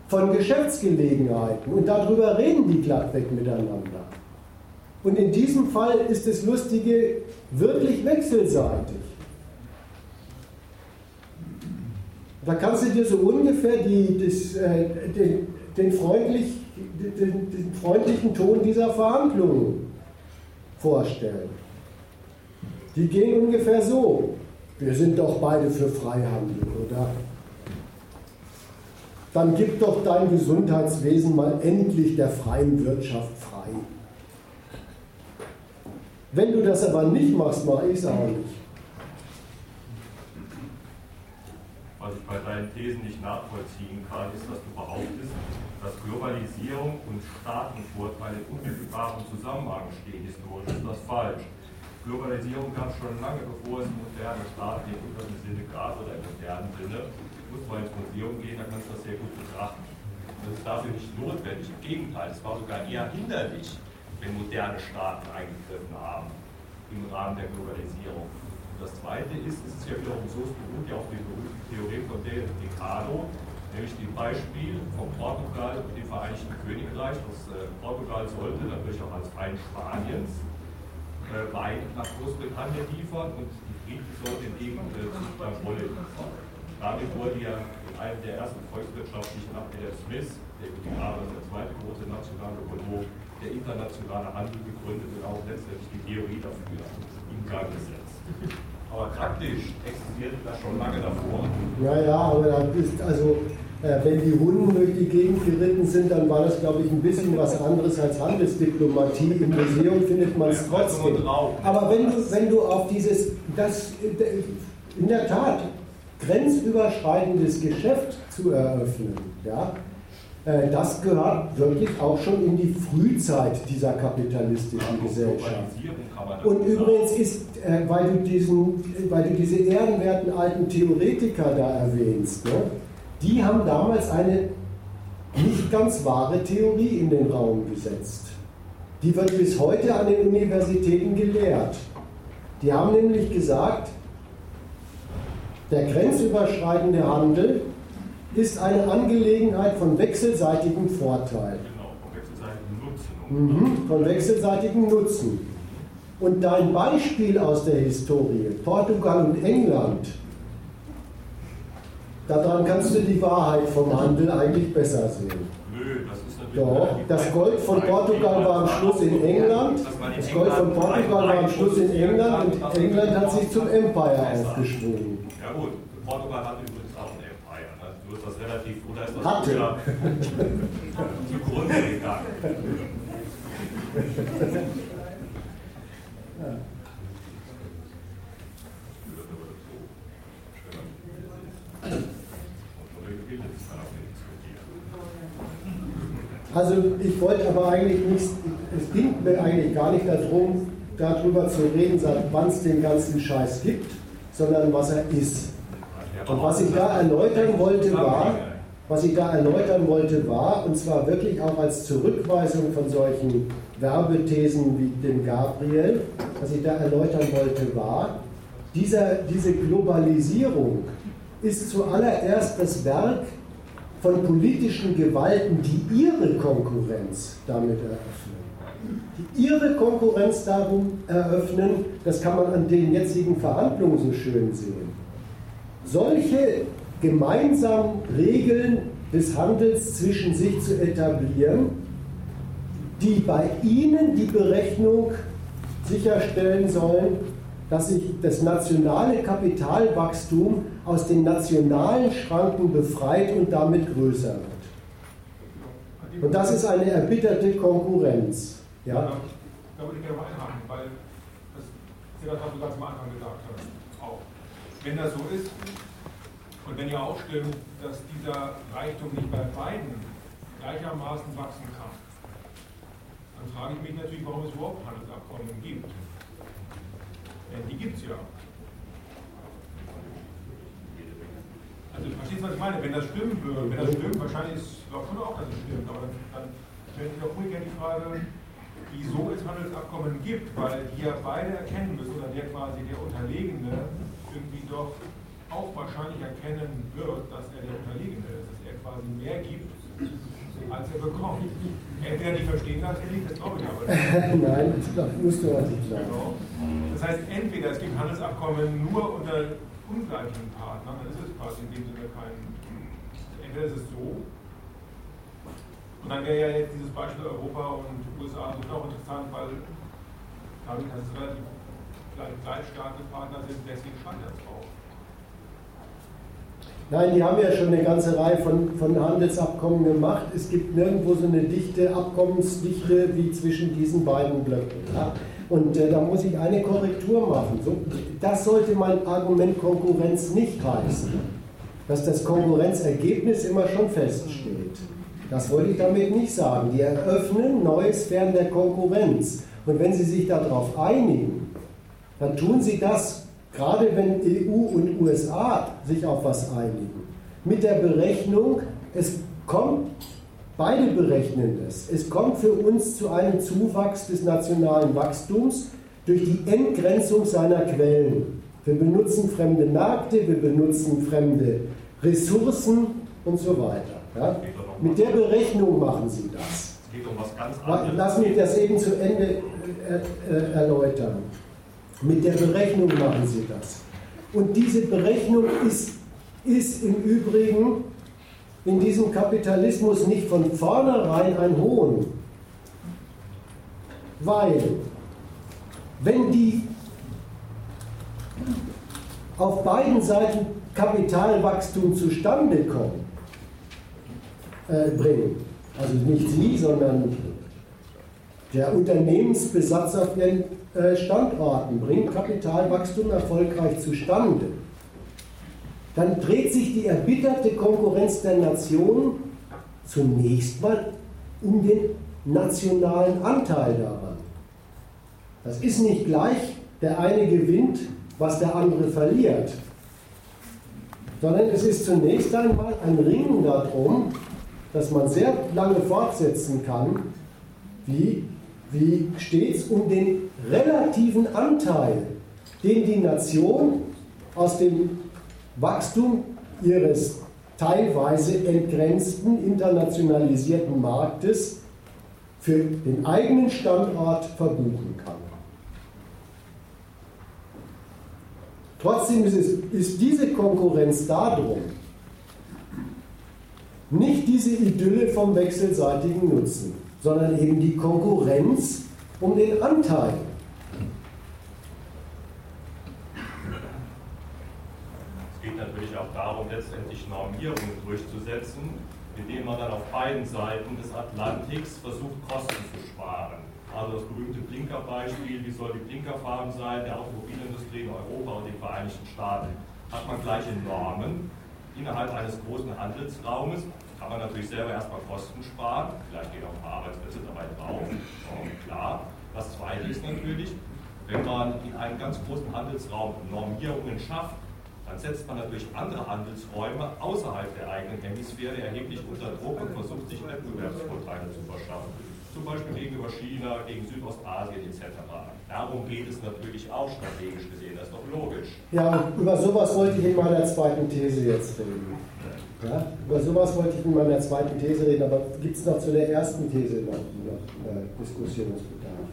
von Geschäftsgelegenheiten. Und darüber reden die glattweg miteinander. Und in diesem Fall ist das Lustige wirklich wechselseitig. Da kannst du dir so ungefähr die, das, äh, den, den, freundlich, den, den freundlichen Ton dieser Verhandlungen vorstellen. Die gehen ungefähr so. Wir sind doch beide für Freihandel, oder? Dann gib doch dein Gesundheitswesen mal endlich der freien Wirtschaft frei. Wenn du das aber nicht machst, mache ich es auch nicht. Also ich bei deinen Thesen nicht nachvollziehen kann, ist, dass du behauptest, dass Globalisierung und Staatenvorteile in unmittelbarem Zusammenhang stehen. Historisch ist das falsch. Globalisierung gab es schon lange, bevor es moderne Staaten im unteren Sinne gab oder im modernen Sinne. Du musst mal ins Museum gehen, da kannst du das sehr gut betrachten. Das ist dafür nicht notwendig. Im Gegenteil, es war sogar eher hinderlich, wenn moderne Staaten eingegriffen haben im Rahmen der Globalisierung. Und das Zweite ist, es ist ja wiederum so, es beruht ja auf der Theorie von Del Ricardo, nämlich dem Beispiel von Portugal und dem Vereinigten Königreich. Das, äh, Portugal sollte natürlich auch als Feind Spaniens äh, Wein nach Großbritannien liefern und die Briten sollten hingegen äh, Wolle liefern. Damit wurde ja in einem der ersten volkswirtschaftlichen ab Smith, der Grave, der zweite große nationale Ökonom, der internationale Handel gegründet und auch letztendlich die Theorie dafür in Gang gesetzt. Aber praktisch existierte das schon lange davor. Ja, ja, aber da ist also äh, wenn die Hunden durch die Gegend geritten sind, dann war das, glaube ich, ein bisschen was anderes als Handelsdiplomatie. Im Museum findet man es trotzdem. Aber wenn du, wenn du auf dieses, das in der Tat grenzüberschreitendes Geschäft zu eröffnen, ja, das gehört wirklich auch schon in die Frühzeit dieser kapitalistischen Gesellschaft. Und übrigens ist, äh, weil du, diesen, weil du diese ehrenwerten alten Theoretiker da erwähnst, ne, die haben damals eine nicht ganz wahre Theorie in den Raum gesetzt. Die wird bis heute an den Universitäten gelehrt. Die haben nämlich gesagt, der grenzüberschreitende Handel ist eine Angelegenheit von wechselseitigem Vorteil. Genau, von wechselseitigem Nutzen. Mhm, von wechselseitigem Nutzen. Und dein Beispiel aus der Historie, Portugal und England, Daran kannst du die Wahrheit vom Handel eigentlich besser sehen. Nö, das ist natürlich. Doch, das Gold von Portugal war am Schluss in England. Das Gold von Portugal war am Schluss in England und England hat sich zum Empire aufgeschwungen. Ja gut, Portugal hat übrigens hast das relativ, oder ist das Hatte. zugrunde gegangen? ja. Also ich wollte aber eigentlich nicht, es ging mir eigentlich gar nicht darum, darüber zu reden, wann es den ganzen Scheiß gibt, sondern was er ist. Und was ich da erläutern wollte war, was ich da erläutern wollte war, und zwar wirklich auch als Zurückweisung von solchen Werbethesen wie dem Gabriel, was ich da erläutern wollte war, dieser, diese Globalisierung ist zuallererst das Werk von politischen Gewalten, die ihre Konkurrenz damit eröffnen. Die ihre Konkurrenz darum eröffnen, das kann man an den jetzigen Verhandlungen so schön sehen. Solche gemeinsamen Regeln des Handels zwischen sich zu etablieren, die bei ihnen die Berechnung sicherstellen sollen, dass sich das nationale Kapitalwachstum aus den nationalen Schranken befreit und damit größer wird. Und das ist eine erbitterte Konkurrenz. Ja? Da würde ich gerne mal einhaken, weil das Sedat du ganz am Anfang gesagt hast. Wenn das so ist und wenn ihr auch stimmt, dass dieser Reichtum nicht bei beiden gleichermaßen wachsen kann, dann frage ich mich natürlich, warum es überhaupt Handelsabkommen gibt. Denn die gibt es ja. Also verstehst du, was ich meine? Wenn das stimmen würde, wenn das stimmt, wahrscheinlich ist, glaube schon auch, dass es stimmt, aber dann, dann stellt sich auch umgekehrt die Frage, wieso es Handelsabkommen gibt, weil die ja beide erkennen müssen, oder der quasi der Unterlegene irgendwie doch auch wahrscheinlich erkennen wird, dass er der Unterlegene ist, dass er quasi mehr gibt, als er bekommt. Entweder die verstehen das nicht, das glaube ich aber nicht. Nein, das musst du auch nicht sagen. Genau. Das heißt, entweder es gibt Handelsabkommen nur unter ungleichen Partnern, dann ist es quasi in dem Sinne kein. Entweder ist es so, und dann wäre ja jetzt dieses Beispiel Europa und USA auch interessant, weil dadurch, dass es relativ gleich starke Partner sind, deswegen scheitert es auch. Nein, die haben ja schon eine ganze Reihe von, von Handelsabkommen gemacht. Es gibt nirgendwo so eine dichte Abkommensdichte wie zwischen diesen beiden Blöcken. Ja? Und äh, da muss ich eine Korrektur machen. So, das sollte mein Argument Konkurrenz nicht heißen. dass das Konkurrenzergebnis immer schon feststeht. Das wollte ich damit nicht sagen. Die eröffnen neue Sphären der Konkurrenz. Und wenn sie sich darauf einigen, dann tun sie das, gerade wenn EU und USA sich auf was einigen, mit der Berechnung, es kommt, beide berechnen es, es kommt für uns zu einem Zuwachs des nationalen Wachstums durch die Entgrenzung seiner Quellen. Wir benutzen fremde Märkte, wir benutzen fremde Ressourcen und so weiter. Ja? Mit der Berechnung machen Sie das. Es geht um was ganz anderes. Lass mich das eben zu Ende äh, äh, erläutern. Mit der Berechnung machen Sie das. Und diese Berechnung ist, ist im Übrigen in diesem Kapitalismus nicht von vornherein ein Hohn. Weil, wenn die auf beiden Seiten Kapitalwachstum zustande kommt, äh, bringen. Also nicht Sie, sondern der Unternehmensbesatz auf ihren äh, Standorten bringt Kapitalwachstum erfolgreich zustande. Dann dreht sich die erbitterte Konkurrenz der Nationen zunächst mal um den nationalen Anteil daran. Das ist nicht gleich, der eine gewinnt, was der andere verliert, sondern es ist zunächst einmal ein Ringen darum, dass man sehr lange fortsetzen kann, wie, wie stets um den relativen Anteil, den die Nation aus dem Wachstum ihres teilweise entgrenzten internationalisierten Marktes für den eigenen Standort verbuchen kann. Trotzdem ist, es, ist diese Konkurrenz darum, nicht diese Idylle vom wechselseitigen Nutzen, sondern eben die Konkurrenz um den Anteil. Es geht natürlich auch darum, letztendlich Normierungen durchzusetzen, indem man dann auf beiden Seiten des Atlantiks versucht, Kosten zu sparen. Also das berühmte Blinkerbeispiel, wie soll die Blinkerfarben sein, der Automobilindustrie in Europa und den Vereinigten Staaten. Hat man gleiche Normen, innerhalb eines großen Handelsraumes kann man natürlich selber erstmal Kosten sparen, vielleicht gehen auch ein paar Arbeitsplätze dabei drauf, klar. Das Zweite ist natürlich, wenn man in einem ganz großen Handelsraum Normierungen schafft, dann setzt man natürlich andere Handelsräume außerhalb der eigenen Hemisphäre erheblich unter Druck und versucht sich Wettbewerbsvorteile zu verschaffen zum Beispiel gegenüber China, gegen Südostasien etc. Darum geht es natürlich auch strategisch gesehen, das ist doch logisch. Ja, über sowas wollte ich in meiner zweiten These jetzt reden. Ja, über sowas wollte ich in meiner zweiten These reden, aber gibt es noch zu der ersten These noch, noch äh, Diskussionsbedarf?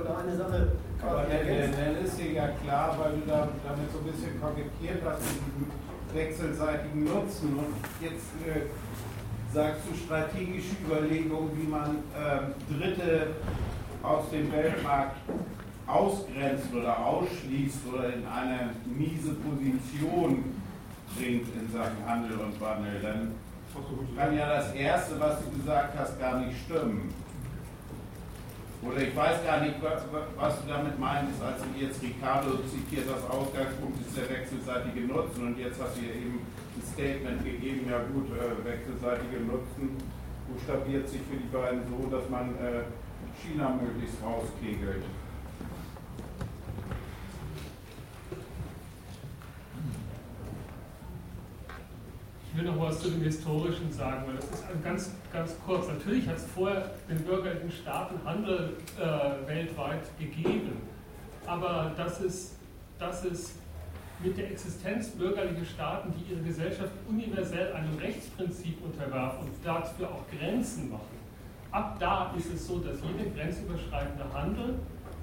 Oder eine Sache aber der, der, der ist dir ja klar, weil du da, damit so ein bisschen kokettiert hast mit diesem wechselseitigen Nutzen. Und jetzt äh, sagst du strategische Überlegungen, wie man äh, Dritte aus dem Weltmarkt ausgrenzt oder ausschließt oder in eine miese Position bringt in Sachen Handel und Wandel. Dann kann ja das Erste, was du gesagt hast, gar nicht stimmen. Oder ich weiß gar nicht, was du damit meinst, als du jetzt Ricardo zitiert, das Ausgangspunkt ist der wechselseitige Nutzen und jetzt hast du hier eben ein Statement gegeben, ja gut, äh, wechselseitige Nutzen buchstabiert sich für die beiden so, dass man äh, China möglichst rauskegelt. will noch was zu dem Historischen sagen, weil das ist ganz, ganz kurz. Natürlich hat es vorher den bürgerlichen Staaten Handel äh, weltweit gegeben, aber das ist, das ist mit der Existenz bürgerlicher Staaten, die ihre Gesellschaft universell einem Rechtsprinzip unterwerfen und dafür auch Grenzen machen. Ab da ist es so, dass jeder grenzüberschreitende Handel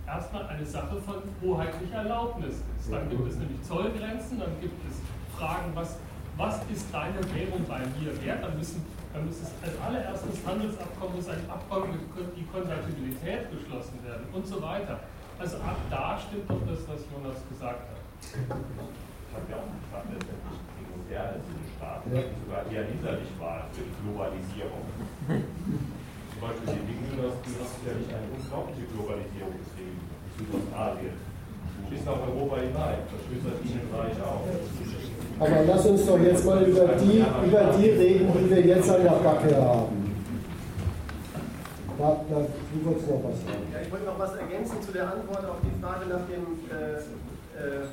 erstmal eine Sache von hoheitlicher Erlaubnis ist. Dann gibt es nämlich Zollgrenzen, dann gibt es Fragen, was was ist deine Währung bei mir wert, dann müssen dann muss es als allererstes Handelsabkommen muss ein Abkommen mit die Konvertibilität geschlossen werden und so weiter. Also ab da stimmt doch das, was Jonas gesagt hat. Ich habe ja auch gefragt, letztendlich die moderne Staaten, sogar eher hinderlich waren für die Globalisierung. Zum Beispiel die du hast ja nicht eine unglaubliche Globalisierung betrieben, Südostasien. Du bist nach Europa hinein, das das Ihnen auch. Aber lass uns doch jetzt mal über die, über die reden, die wir jetzt an der Backe haben. Da, da, du wolltest noch was sagen. Ja, ich wollte noch was ergänzen zu der Antwort auf die Frage nach dem, äh, äh,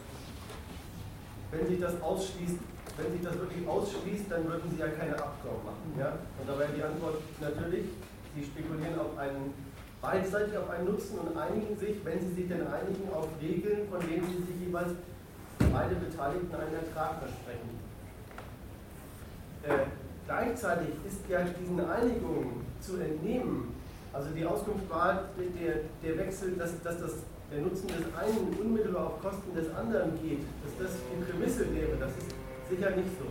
wenn sich das ausschließt, wenn sich das wirklich ausschließt, dann würden sie ja keine Abkommen machen. Ja? Und da wäre die Antwort natürlich, sie spekulieren auf einen beidseitig auf einen Nutzen und einigen sich, wenn sie sich denn einigen, auf Regeln, von denen sie sich jeweils beide Beteiligten einen Ertrag versprechen. Äh, gleichzeitig ist ja diesen Einigungen zu entnehmen, also die Auskunft war, der, der Wechsel, dass, dass das, der Nutzen des einen unmittelbar auf Kosten des anderen geht, dass das die Prämisse wäre, das ist sicher nicht so.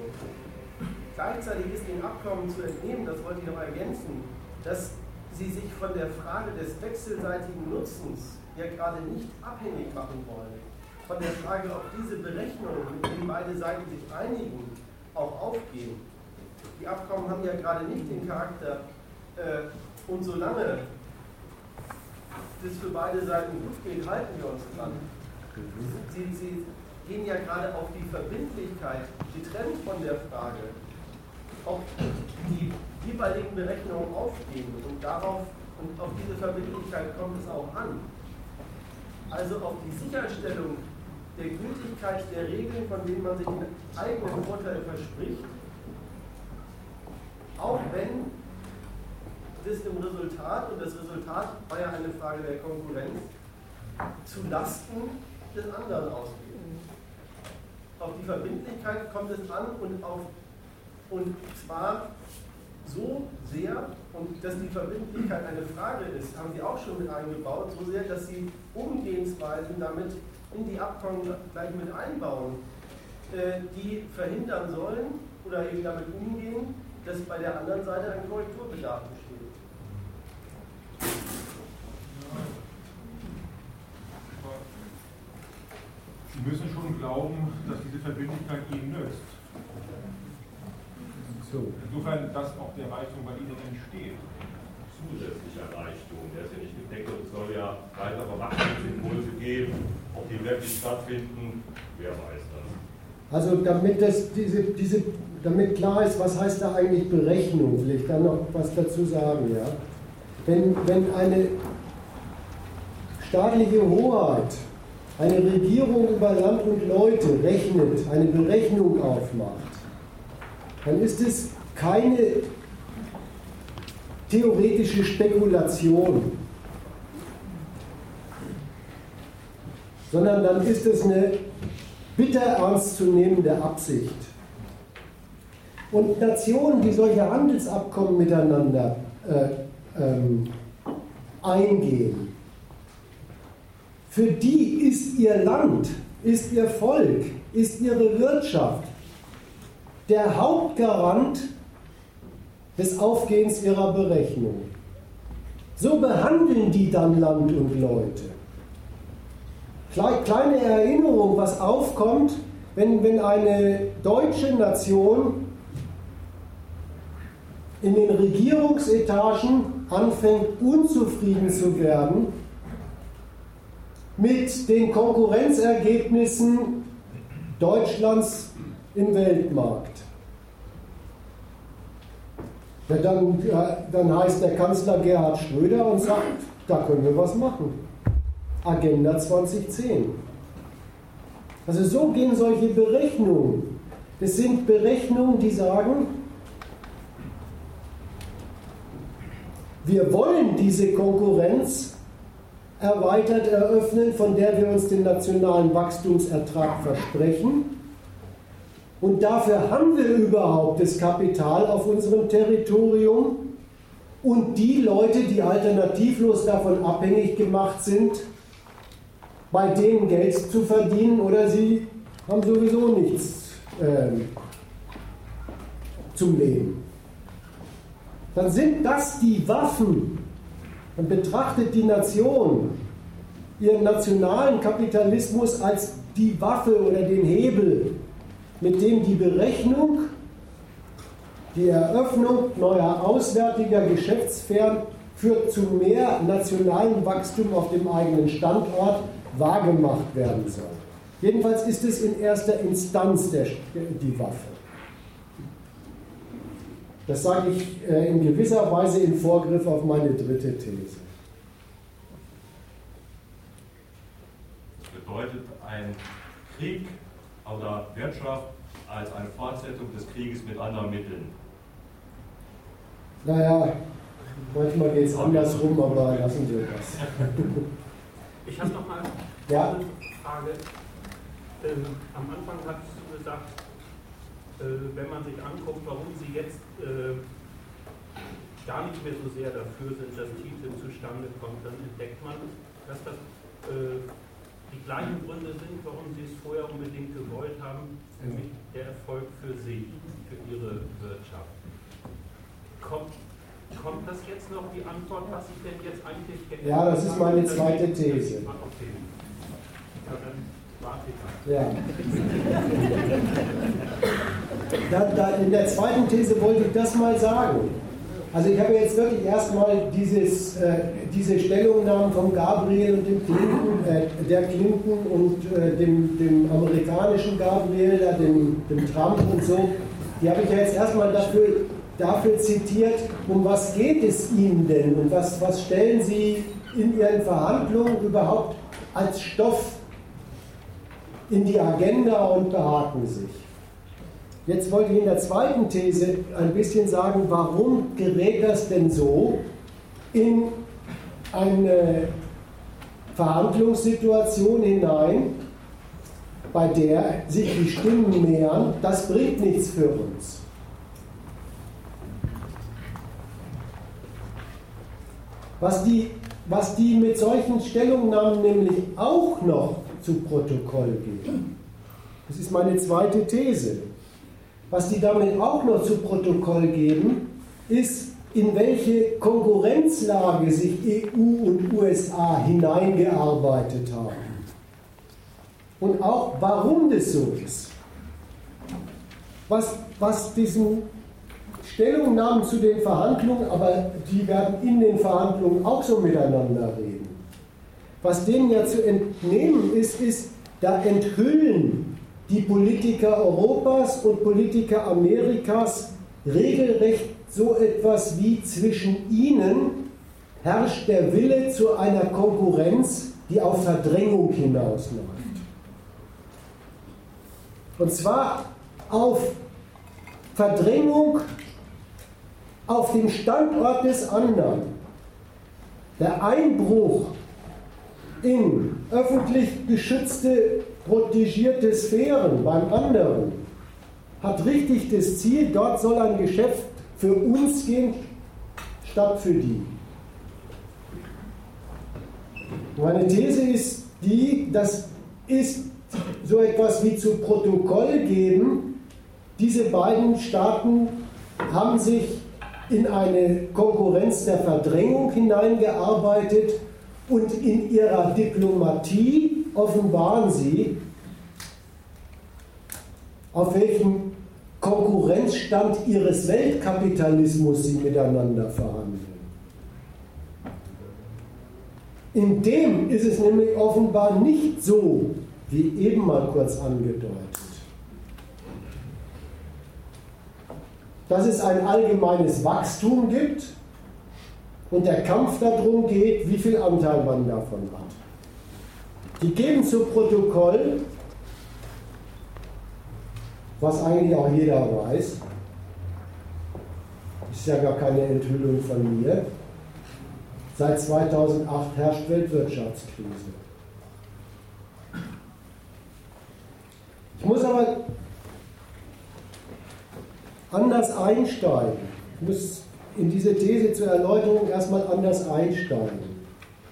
Gleichzeitig ist dem Abkommen zu entnehmen, das wollte ich noch ergänzen, dass sie sich von der Frage des wechselseitigen Nutzens ja gerade nicht abhängig machen wollen. Von der Frage, ob diese Berechnungen, mit denen beide Seiten sich einigen, auch aufgehen. Die Abkommen haben ja gerade nicht den Charakter, äh, und solange das für beide Seiten gut geht, halten wir uns dran. Sie, sie gehen ja gerade auf die Verbindlichkeit, getrennt von der Frage, ob die jeweiligen Berechnungen aufgehen und darauf und auf diese Verbindlichkeit kommt es auch an. Also auf die Sicherstellung der Gültigkeit der Regeln, von denen man sich einen eigenen Vorteil verspricht, auch wenn das im Resultat, und das Resultat war ja eine Frage der Konkurrenz, zu Lasten des anderen ausgeht. Auf die Verbindlichkeit kommt es an und, auf, und zwar so sehr, und dass die Verbindlichkeit eine Frage ist, haben Sie auch schon mit eingebaut, so sehr, dass Sie Umgehensweisen damit in die Abkommen gleich mit einbauen, äh, die verhindern sollen oder eben damit umgehen, dass bei der anderen Seite ein Korrekturbedarf besteht. Sie müssen schon glauben, dass diese Verbindlichkeit Ihnen nützt. So. Insofern, dass auch der Reichtum bei Ihnen entsteht. Zusätzlicher Reichtum, der ist ja nicht gedeckt und es soll ja weitere Wachstumsimpulse geben. Ob die wirklich stattfinden, wer weiß das. Also damit, das, diese, diese, damit klar ist, was heißt da eigentlich Berechnung, will ich dann noch was dazu sagen. Ja? Wenn, wenn eine staatliche Hoheit eine Regierung über Land und Leute rechnet, eine Berechnung aufmacht, dann ist es keine theoretische Spekulation, sondern dann ist es eine bitter ernstzunehmende Absicht. Und Nationen, die solche Handelsabkommen miteinander äh, ähm, eingehen, für die ist ihr Land, ist ihr Volk, ist ihre Wirtschaft der Hauptgarant des Aufgehens ihrer Berechnung. So behandeln die dann Land und Leute. Kleine Erinnerung, was aufkommt, wenn, wenn eine deutsche Nation in den Regierungsetagen anfängt unzufrieden zu werden mit den Konkurrenzergebnissen Deutschlands im Weltmarkt. Ja, dann, dann heißt der Kanzler Gerhard Schröder und sagt, da können wir was machen. Agenda 2010. Also so gehen solche Berechnungen. Das sind Berechnungen, die sagen, wir wollen diese Konkurrenz erweitert eröffnen, von der wir uns den nationalen Wachstumsertrag versprechen. Und dafür haben wir überhaupt das Kapital auf unserem Territorium? Und die Leute, die alternativlos davon abhängig gemacht sind, bei denen Geld zu verdienen oder sie haben sowieso nichts äh, zum Leben. Dann sind das die Waffen, und betrachtet die Nation ihren nationalen Kapitalismus als die Waffe oder den Hebel, mit dem die Berechnung, die Eröffnung neuer auswärtiger Geschäftssphären führt zu mehr nationalem Wachstum auf dem eigenen Standort wahrgemacht werden soll. Jedenfalls ist es in erster Instanz der, die Waffe. Das sage ich äh, in gewisser Weise in Vorgriff auf meine dritte These. Das bedeutet, ein Krieg oder Wirtschaft als eine Fortsetzung des Krieges mit anderen Mitteln. Naja, manchmal geht es andersrum, aber lassen wir das. Ich habe noch mal ja? eine Frage. Ähm, am Anfang hast du gesagt, äh, wenn man sich anguckt, warum sie jetzt äh, gar nicht mehr so sehr dafür sind, dass TTIP zustande kommt, dann entdeckt man, dass das äh, die gleichen Gründe sind, warum sie es vorher unbedingt gewollt haben, nämlich der Erfolg für sie, für ihre Wirtschaft. Kommt, kommt das jetzt noch die Antwort, was ich denn jetzt eigentlich Ja, das ist meine zweite These. Okay. Ja, dann ja. Da, da, in der zweiten These wollte ich das mal sagen. Also ich habe jetzt wirklich erstmal dieses, äh, diese Stellungnahmen von Gabriel und dem Clinton, äh, der Clinton und äh, dem, dem amerikanischen Gabriel, dem, dem Trump und so, die habe ich ja jetzt erstmal dafür, dafür zitiert, um was geht es Ihnen denn und was, was stellen Sie in Ihren Verhandlungen überhaupt als Stoff in die Agenda und behaken sich. Jetzt wollte ich in der zweiten These ein bisschen sagen, warum gerät das denn so in eine Verhandlungssituation hinein, bei der sich die Stimmen mehren, das bringt nichts für uns. Was die, was die mit solchen Stellungnahmen nämlich auch noch zu Protokoll geben. Das ist meine zweite These. Was die damit auch noch zu Protokoll geben, ist, in welche Konkurrenzlage sich EU und USA hineingearbeitet haben. Und auch warum das so ist. Was, was diesen Stellungnahmen zu den Verhandlungen, aber die werden in den Verhandlungen auch so miteinander reden. Was denen ja zu entnehmen ist, ist, da enthüllen die Politiker Europas und Politiker Amerikas regelrecht so etwas wie zwischen ihnen herrscht der Wille zu einer Konkurrenz, die auf Verdrängung hinausläuft. Und zwar auf Verdrängung auf dem Standort des anderen. Der Einbruch in öffentlich geschützte, protegierte Sphären beim anderen hat richtig das Ziel, dort soll ein Geschäft für uns gehen, statt für die. Meine These ist die, das ist so etwas wie zu Protokoll geben. Diese beiden Staaten haben sich in eine Konkurrenz der Verdrängung hineingearbeitet und in ihrer Diplomatie offenbaren sie, auf welchem Konkurrenzstand ihres Weltkapitalismus sie miteinander verhandeln. In dem ist es nämlich offenbar nicht so, wie eben mal kurz angedeutet, dass es ein allgemeines Wachstum gibt und der Kampf darum geht, wie viel Anteil man davon hat. Die geben zu Protokoll, was eigentlich auch jeder weiß, ist ja gar keine Enthüllung von mir, seit 2008 herrscht Weltwirtschaftskrise. Ich muss aber anders einsteigen. Ich muss in diese These zur Erläuterung erstmal anders einsteigen.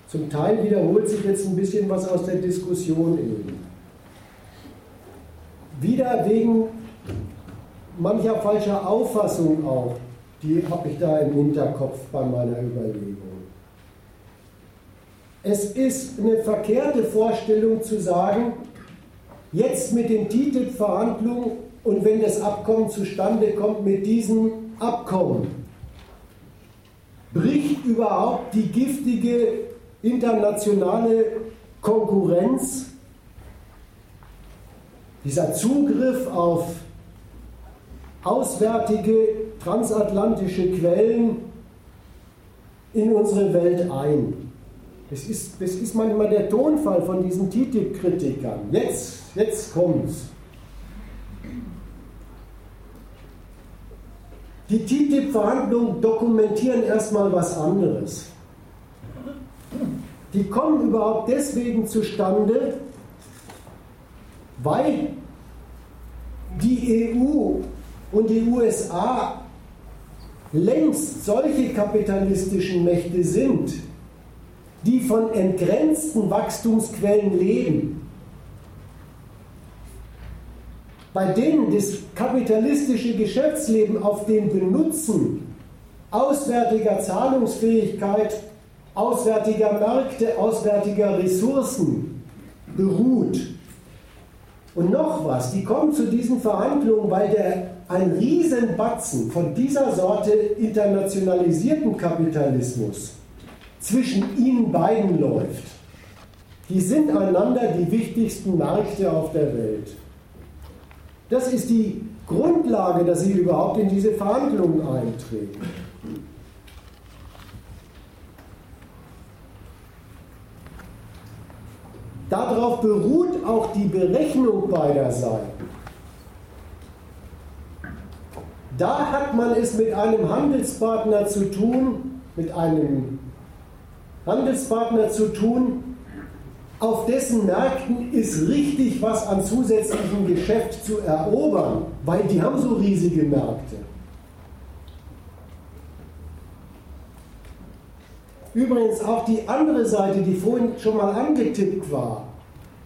Zum Teil wiederholt sich jetzt ein bisschen was aus der Diskussion eben. Wieder wegen mancher falscher Auffassung auch, die habe ich da im Hinterkopf bei meiner Überlegung. Es ist eine verkehrte Vorstellung zu sagen, jetzt mit den TTIP-Verhandlungen und wenn das Abkommen zustande kommt mit diesem Abkommen, bricht überhaupt die giftige internationale Konkurrenz, dieser Zugriff auf auswärtige transatlantische Quellen in unsere Welt ein. Das ist, das ist manchmal der Tonfall von diesen TTIP-Kritikern. Jetzt, jetzt kommt's. Die TTIP-Verhandlungen dokumentieren erstmal was anderes. Die kommen überhaupt deswegen zustande, weil die EU und die USA längst solche kapitalistischen Mächte sind, die von entgrenzten Wachstumsquellen leben, bei denen das kapitalistische Geschäftsleben auf dem Benutzen auswärtiger Zahlungsfähigkeit, auswärtiger Märkte, auswärtiger Ressourcen beruht. Und noch was, die kommen zu diesen Verhandlungen, weil der, ein Riesenbatzen von dieser Sorte internationalisierten Kapitalismus zwischen ihnen beiden läuft. Die sind einander die wichtigsten Märkte auf der Welt. Das ist die Grundlage, dass sie überhaupt in diese Verhandlungen eintreten. Darauf beruht auch die Berechnung beider Seiten. Da hat man es mit einem Handelspartner zu tun, mit einem Handelspartner zu tun, auf dessen Märkten ist richtig was an zusätzlichem Geschäft zu erobern, weil die haben so riesige Märkte. Übrigens auch die andere Seite, die vorhin schon mal angetippt war,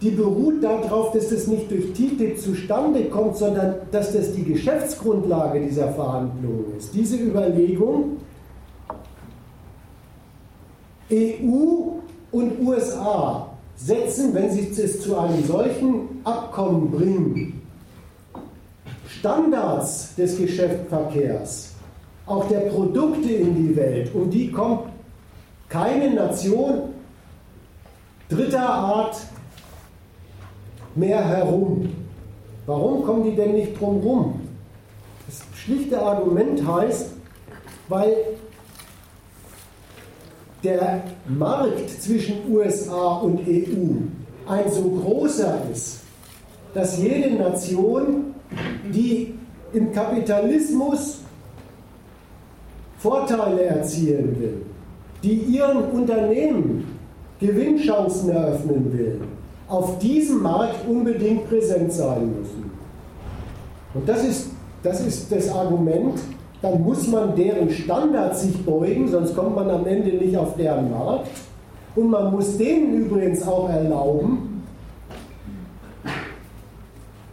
die beruht darauf, dass das nicht durch TTIP zustande kommt, sondern dass das die Geschäftsgrundlage dieser Verhandlungen ist. Diese Überlegung, EU und USA setzen, wenn sie es zu einem solchen Abkommen bringen, Standards des Geschäftsverkehrs, auch der Produkte in die Welt, um die kommt keine Nation dritter Art mehr herum. Warum kommen die denn nicht drum rum? Das schlichte Argument heißt, weil der Markt zwischen USA und EU ein so großer ist, dass jede Nation, die im Kapitalismus Vorteile erzielen will, die ihren Unternehmen Gewinnchancen eröffnen will, auf diesem Markt unbedingt präsent sein müssen. Und das ist das, ist das Argument, dann muss man deren Standards sich beugen, sonst kommt man am Ende nicht auf deren Markt. Und man muss denen übrigens auch erlauben,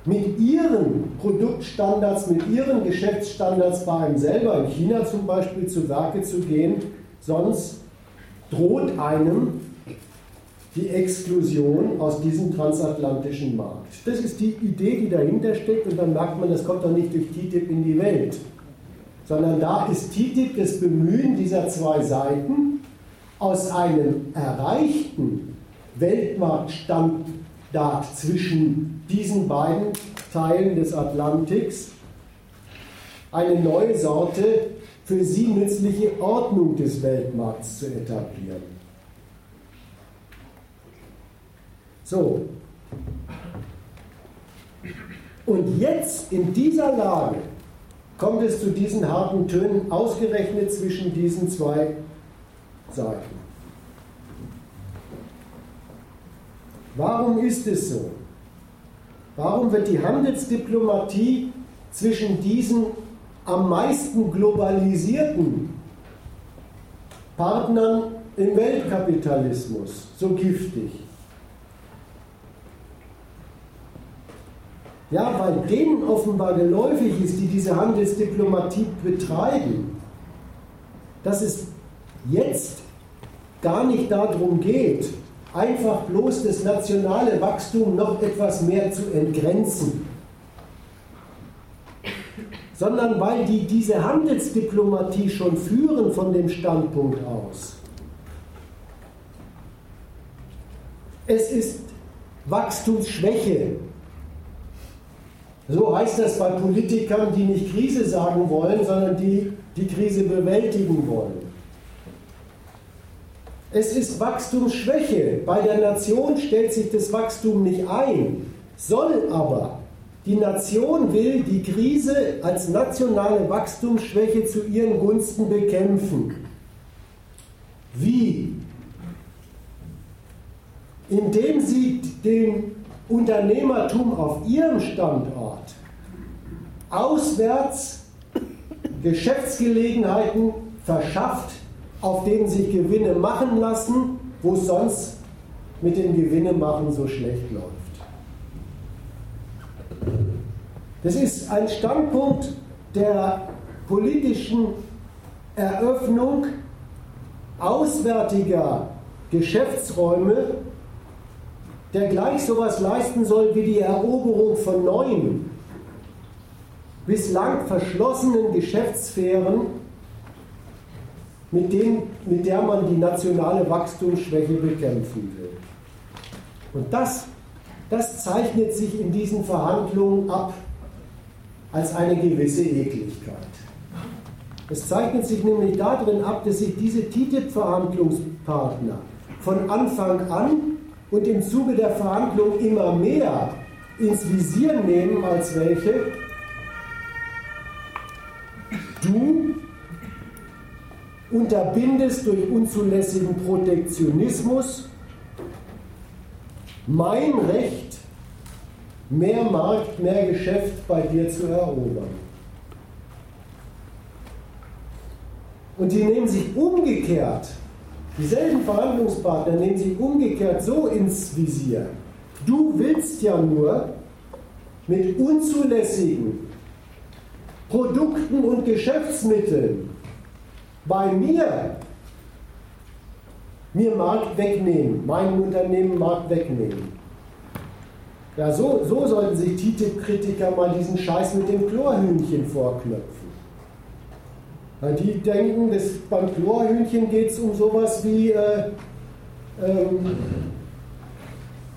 mit ihren Produktstandards, mit ihren Geschäftsstandards bei einem selber, in China zum Beispiel, zu Werke zu gehen, sonst droht einem die Exklusion aus diesem transatlantischen Markt. Das ist die Idee, die dahinter steckt und dann merkt man, das kommt doch nicht durch TTIP in die Welt sondern da ist TTIP das Bemühen dieser zwei Seiten, aus einem erreichten Weltmarktstandard zwischen diesen beiden Teilen des Atlantiks eine neue Sorte für sie nützliche Ordnung des Weltmarkts zu etablieren. So. Und jetzt in dieser Lage kommt es zu diesen harten Tönen ausgerechnet zwischen diesen zwei Seiten. Warum ist es so? Warum wird die Handelsdiplomatie zwischen diesen am meisten globalisierten Partnern im Weltkapitalismus so giftig? Ja, weil denen offenbar geläufig ist, die diese Handelsdiplomatie betreiben, dass es jetzt gar nicht darum geht, einfach bloß das nationale Wachstum noch etwas mehr zu entgrenzen, sondern weil die diese Handelsdiplomatie schon führen von dem Standpunkt aus. Es ist Wachstumsschwäche. So heißt das bei Politikern, die nicht Krise sagen wollen, sondern die die Krise bewältigen wollen. Es ist Wachstumsschwäche. Bei der Nation stellt sich das Wachstum nicht ein, soll aber. Die Nation will die Krise als nationale Wachstumsschwäche zu ihren Gunsten bekämpfen. Wie? Indem sie dem Unternehmertum auf ihrem Standort auswärts Geschäftsgelegenheiten verschafft, auf denen sich Gewinne machen lassen, wo es sonst mit dem Gewinnemachen so schlecht läuft. Das ist ein Standpunkt der politischen Eröffnung auswärtiger Geschäftsräume, der gleich sowas leisten soll wie die Eroberung von neuen, bislang verschlossenen Geschäftssphären, mit, denen, mit der man die nationale Wachstumsschwäche bekämpfen will. Und das, das zeichnet sich in diesen Verhandlungen ab als eine gewisse Ekligkeit. Es zeichnet sich nämlich darin ab, dass sich diese TTIP-Verhandlungspartner von Anfang an und im Zuge der Verhandlungen immer mehr ins Visier nehmen als welche, du unterbindest durch unzulässigen Protektionismus mein Recht, mehr Markt, mehr Geschäft bei dir zu erobern. Und die nehmen sich umgekehrt, dieselben Verhandlungspartner nehmen sich umgekehrt so ins Visier. Du willst ja nur mit unzulässigen Produkten und Geschäftsmitteln bei mir mir Markt wegnehmen, meinem Unternehmen Markt wegnehmen. Ja, so, so sollten sich TTIP-Kritiker mal diesen Scheiß mit dem Chlorhühnchen vorknöpfen. Weil die denken, dass beim Chlorhühnchen geht es um sowas wie äh, ähm,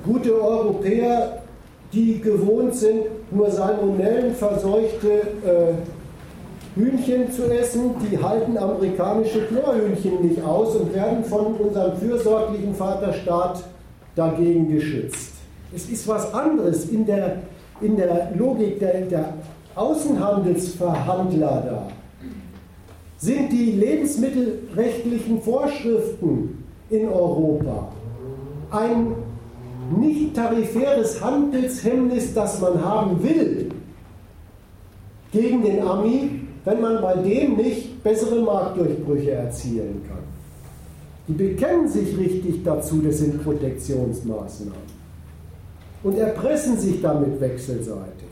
gute Europäer, die gewohnt sind, nur salmonellenverseuchte äh, Hühnchen zu essen, die halten amerikanische Chlorhühnchen nicht aus und werden von unserem fürsorglichen Vaterstaat dagegen geschützt. Es ist was anderes in der, in der Logik der, der Außenhandelsverhandler da. Sind die lebensmittelrechtlichen Vorschriften in Europa ein nicht tarifäres Handelshemmnis, das man haben will, gegen den Ami, wenn man bei dem nicht bessere Marktdurchbrüche erzielen kann. Die bekennen sich richtig dazu, das sind Protektionsmaßnahmen und erpressen sich damit wechselseitig.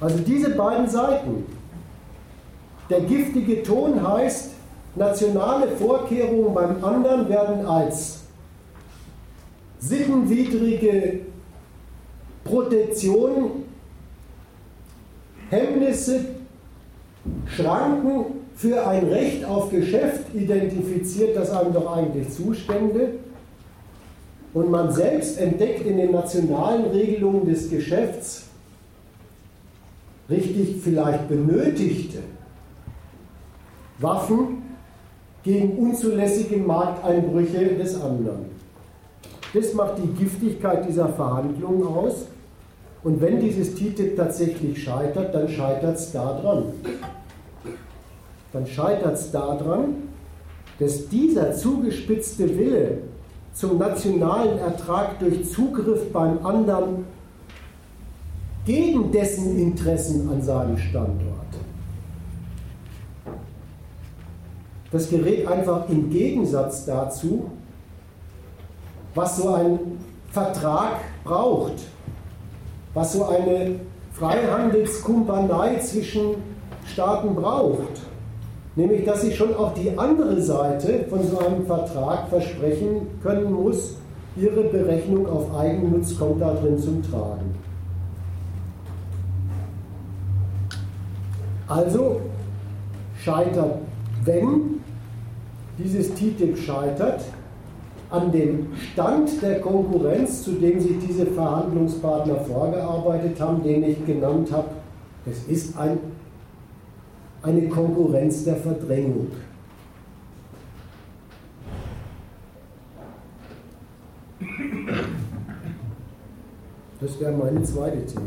Also diese beiden Seiten. Der giftige Ton heißt, nationale Vorkehrungen beim anderen werden als sittenwidrige Protektion Hemmnisse, Schranken für ein Recht auf Geschäft identifiziert, das einem doch eigentlich zustände. Und man selbst entdeckt in den nationalen Regelungen des Geschäfts richtig vielleicht benötigte Waffen gegen unzulässige Markteinbrüche des anderen. Das macht die Giftigkeit dieser Verhandlungen aus. Und wenn dieses TTIP tatsächlich scheitert, dann scheitert es daran. Dann scheitert es daran, dass dieser zugespitzte Wille zum nationalen Ertrag durch Zugriff beim anderen gegen dessen Interessen an seinem Standort. Das gerät einfach im Gegensatz dazu, was so ein Vertrag braucht was so eine Freihandelskumpanei zwischen Staaten braucht. Nämlich, dass sich schon auch die andere Seite von so einem Vertrag versprechen können muss, ihre Berechnung auf Eigennutz kommt da drin zum Tragen. Also scheitert, wenn dieses TTIP scheitert, an dem Stand der Konkurrenz, zu dem sich diese Verhandlungspartner vorgearbeitet haben, den ich genannt habe. Es ist ein, eine Konkurrenz der Verdrängung. Das wäre meine zweite These.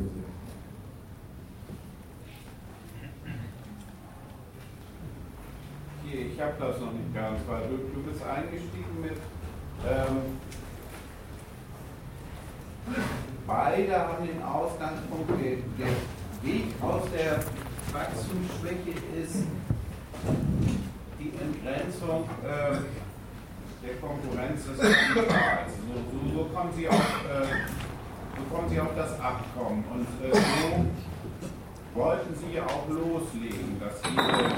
Ich habe das noch nicht ganz, weil du, du bist eingestiegen mit ähm, beide haben den Ausgangspunkt, der, der Weg aus der Wachstumsschwäche ist die Entgrenzung äh, der Konkurrenz des Kapitals. So, so, so, kommen sie auf, äh, so kommen sie auf das Abkommen und äh, so wollten sie auch loslegen, dass jede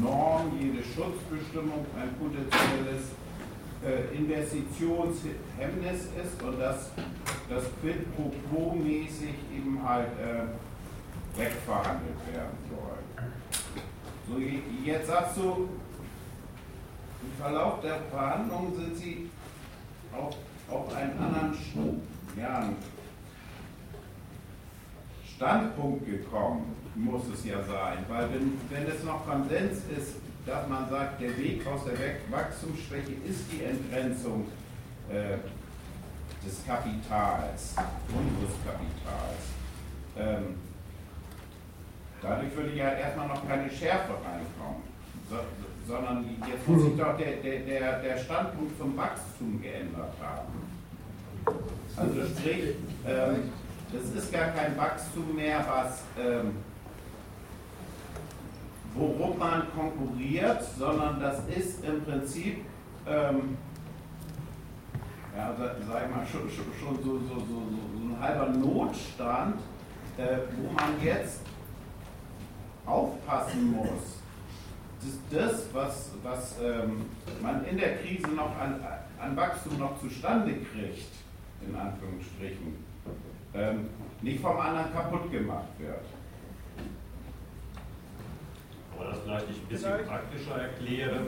Norm, jede Schutzbestimmung ein potenzielles äh, Investitionshemmnis ist und dass das Quid pro quo mäßig eben halt wegverhandelt werden soll. So, jetzt sagst du, im Verlauf der Verhandlungen sind sie auf, auf einen anderen ja, Standpunkt gekommen, muss es ja sein. Weil wenn, wenn es noch Konsens ist, dass man sagt, der Weg aus der Wachstumsschwäche ist die Entgrenzung äh, des Kapitals, unseres Kapitals. Ähm, dadurch würde ja erstmal noch keine Schärfe reinkommen, so, sondern jetzt muss sich doch der, der, der Standpunkt zum Wachstum geändert haben. Also sprich, ähm, das ist gar kein Wachstum mehr, was ähm, worum man konkurriert, sondern das ist im Prinzip, ähm, ja, sag ich mal, schon, schon, schon so, so, so, so, ein halber Notstand, äh, wo man jetzt aufpassen muss, dass das, was, was ähm, man in der Krise noch an, an Wachstum noch zustande kriegt, in Anführungsstrichen, ähm, nicht vom anderen kaputt gemacht wird aber das vielleicht ich ein bisschen vielleicht. praktischer erkläre.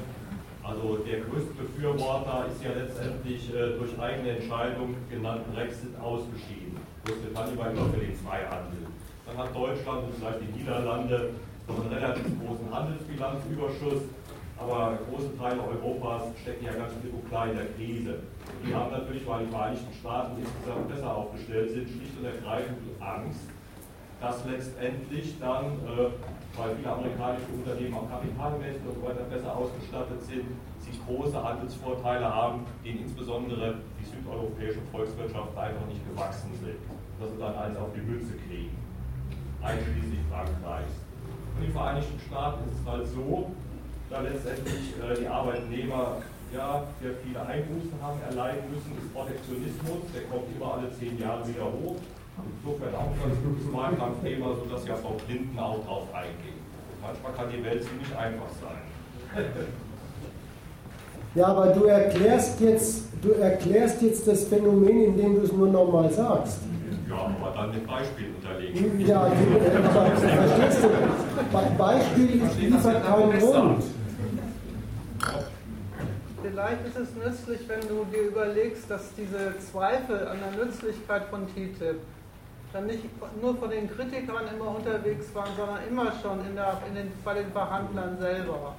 Also der größte Befürworter ist ja letztendlich äh, durch eigene Entscheidung genannt Brexit ausgeschieden. Großbritannien war immer für den Freihandel. Dann hat Deutschland und vielleicht die Niederlande noch einen relativ großen Handelsbilanzüberschuss, aber große Teile Europas stecken ja ganz klipp klar in der Krise. Die haben natürlich, weil die Vereinigten Staaten insgesamt besser aufgestellt sind, schlicht und ergreifend Angst, dass letztendlich dann äh, weil viele amerikanische Unternehmen auch kapitalmäßig und so weiter besser ausgestattet sind, sie große Handelsvorteile haben, denen insbesondere die südeuropäische Volkswirtschaft einfach nicht gewachsen sind. Dass sie dann eins auf die Mütze kriegen, einschließlich Frankreichs. In den Vereinigten Staaten ist es halt so, da letztendlich äh, die Arbeitnehmer ja, sehr viele Einbußen haben erleiden müssen, ist Protektionismus, der kommt immer alle zehn Jahre wieder hoch. Insofern auch ein gutes Wahlkampfthema, sodass ja Frau Clinton auch drauf eingeht. Manchmal kann die Welt ziemlich einfach sein. Ja, aber du erklärst jetzt, du erklärst jetzt das Phänomen, indem du es nur nochmal sagst. Ja, aber dann mit Beispiel unterlegen. Ja, verstehst du, Beispiel liefert keinen Grund. Vielleicht ist es nützlich, wenn du dir überlegst, dass diese Zweifel an der Nützlichkeit von TTIP dann nicht nur von den Kritikern immer unterwegs waren, sondern immer schon in der, in den, bei den Verhandlern selber.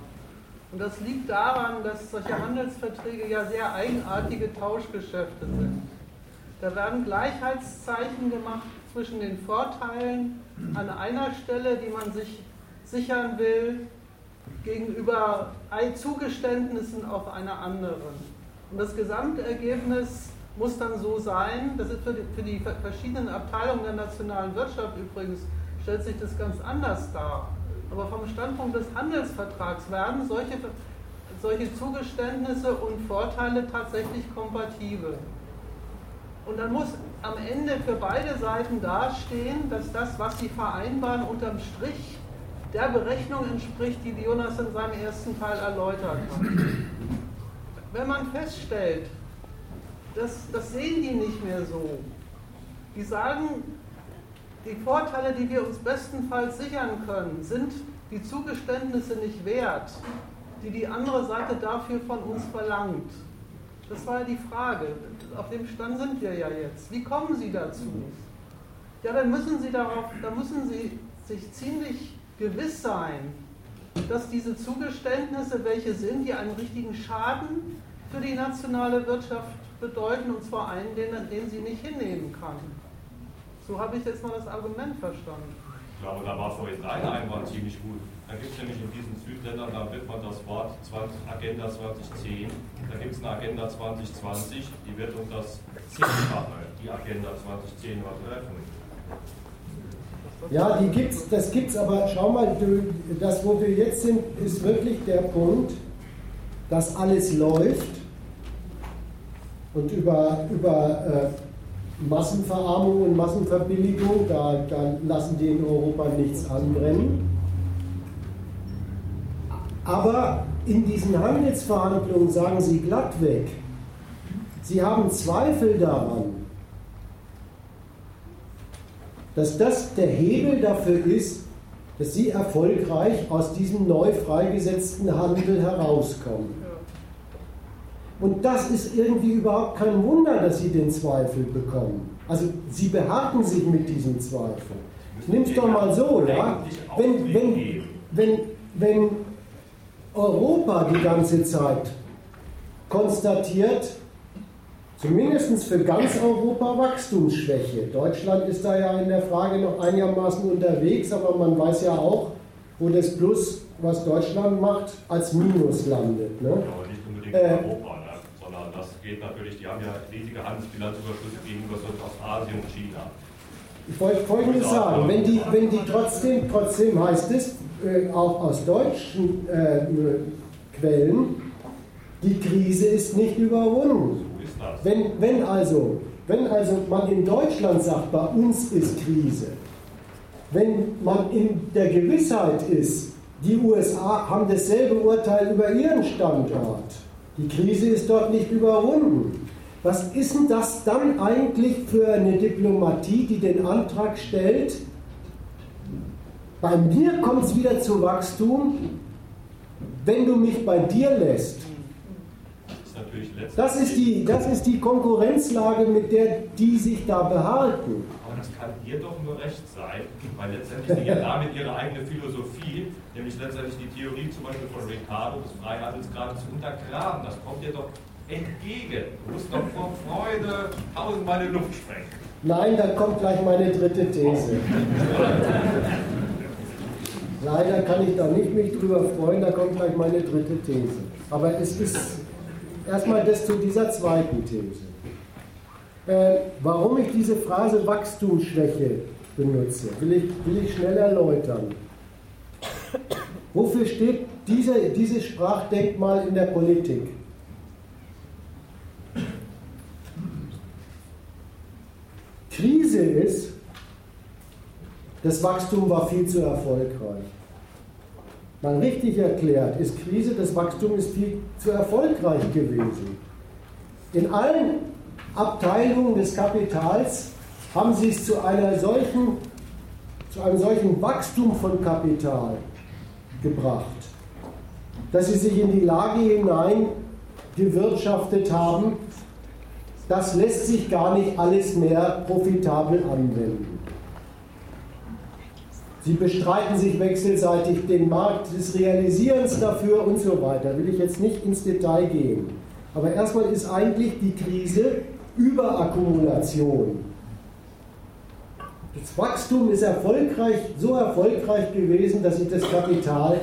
Und das liegt daran, dass solche Handelsverträge ja sehr eigenartige Tauschgeschäfte sind. Da werden Gleichheitszeichen gemacht zwischen den Vorteilen an einer Stelle, die man sich sichern will, gegenüber Zugeständnissen auf einer anderen. Und das Gesamtergebnis muss dann so sein, das ist für die, für die verschiedenen Abteilungen der nationalen Wirtschaft übrigens, stellt sich das ganz anders dar. Aber vom Standpunkt des Handelsvertrags werden solche, solche Zugeständnisse und Vorteile tatsächlich kompatibel. Und dann muss am Ende für beide Seiten dastehen, dass das, was sie vereinbaren, unterm Strich der Berechnung entspricht, die Jonas in seinem ersten Teil erläutert hat. Wenn man feststellt, das, das sehen die nicht mehr so. Die sagen, die Vorteile, die wir uns bestenfalls sichern können, sind die Zugeständnisse nicht wert, die die andere Seite dafür von uns verlangt. Das war ja die Frage. Auf dem Stand sind wir ja jetzt. Wie kommen Sie dazu? Ja, dann müssen Sie darauf, dann müssen Sie sich ziemlich gewiss sein, dass diese Zugeständnisse welche sind, die einen richtigen Schaden für die nationale Wirtschaft bedeuten, und zwar einen, den, den sie nicht hinnehmen kann. So habe ich jetzt mal das Argument verstanden. Ich glaube, da war vorhin dein Einwand ziemlich gut. Da gibt es nämlich in diesen Südländern, da wird man das Wort 20, Agenda 2010, da gibt es eine Agenda 2020, die wird um das Zehnfache, die Agenda 2010 übertreffen. Ja, die gibt's, das gibt es, aber schau mal, das, wo wir jetzt sind, ist wirklich der Punkt, dass alles läuft und über, über äh, Massenverarmung und Massenverbilligung, da, da lassen die in Europa nichts anbrennen. Aber in diesen Handelsverhandlungen sagen sie glattweg, sie haben Zweifel daran, dass das der Hebel dafür ist, dass sie erfolgreich aus diesem neu freigesetzten Handel herauskommen. Und das ist irgendwie überhaupt kein Wunder, dass sie den Zweifel bekommen. Also sie beharren sich mit diesem Zweifel. Nimm es doch mal so, ja? Wenn, wenn, wenn, wenn Europa die ganze Zeit konstatiert, zumindest für ganz Europa Wachstumsschwäche. Deutschland ist da ja in der Frage noch einigermaßen unterwegs, aber man weiß ja auch, wo das Plus, was Deutschland macht, als Minus landet. Ne? Ja, aber nicht unbedingt äh, Europa, ne? sondern das geht natürlich, die haben ja riesige Handelsbilanzüberschüsse gegenüber Ostasien und China. Ich wollte Folgendes sagen, wenn die, wenn die trotzdem, trotzdem heißt es, äh, auch aus deutschen äh, Quellen, die Krise ist nicht überwunden. Wenn, wenn, also, wenn also man in Deutschland sagt, bei uns ist Krise, wenn man in der Gewissheit ist, die USA haben dasselbe Urteil über ihren Standort, die Krise ist dort nicht überwunden. Was ist denn das dann eigentlich für eine Diplomatie, die den Antrag stellt, bei mir kommt es wieder zu Wachstum, wenn du mich bei dir lässt? Das ist, die, das ist die Konkurrenzlage, mit der die sich da behalten. Aber das kann ihr doch nur recht sein, weil letztendlich sie ja damit ihre eigene Philosophie, nämlich letztendlich die Theorie zum Beispiel von Ricardo des Freihandelsgrades zu untergraben. Das kommt ihr doch entgegen. Du musst doch vor Freude tausendmal in Luft sprengen. Nein, da kommt gleich meine dritte These. Leider kann ich da nicht mich drüber freuen, da kommt gleich meine dritte These. Aber es ist erstmal das zu dieser zweiten These. Äh, warum ich diese Phrase Wachstumsschwäche benutze, will ich, will ich schnell erläutern. Wofür steht diese, dieses Sprachdenkmal in der Politik? Krise ist, das Wachstum war viel zu erfolgreich. Mal richtig erklärt, ist Krise, das Wachstum ist viel zu erfolgreich gewesen. In allen Abteilungen des Kapitals haben sie es zu, einer solchen, zu einem solchen Wachstum von Kapital gebracht, dass sie sich in die Lage hinein gewirtschaftet haben, das lässt sich gar nicht alles mehr profitabel anwenden. Sie bestreiten sich wechselseitig den Markt des Realisierens dafür und so weiter. Will ich jetzt nicht ins Detail gehen. Aber erstmal ist eigentlich die Krise Überakkumulation. Das Wachstum ist erfolgreich, so erfolgreich gewesen, dass sich das Kapital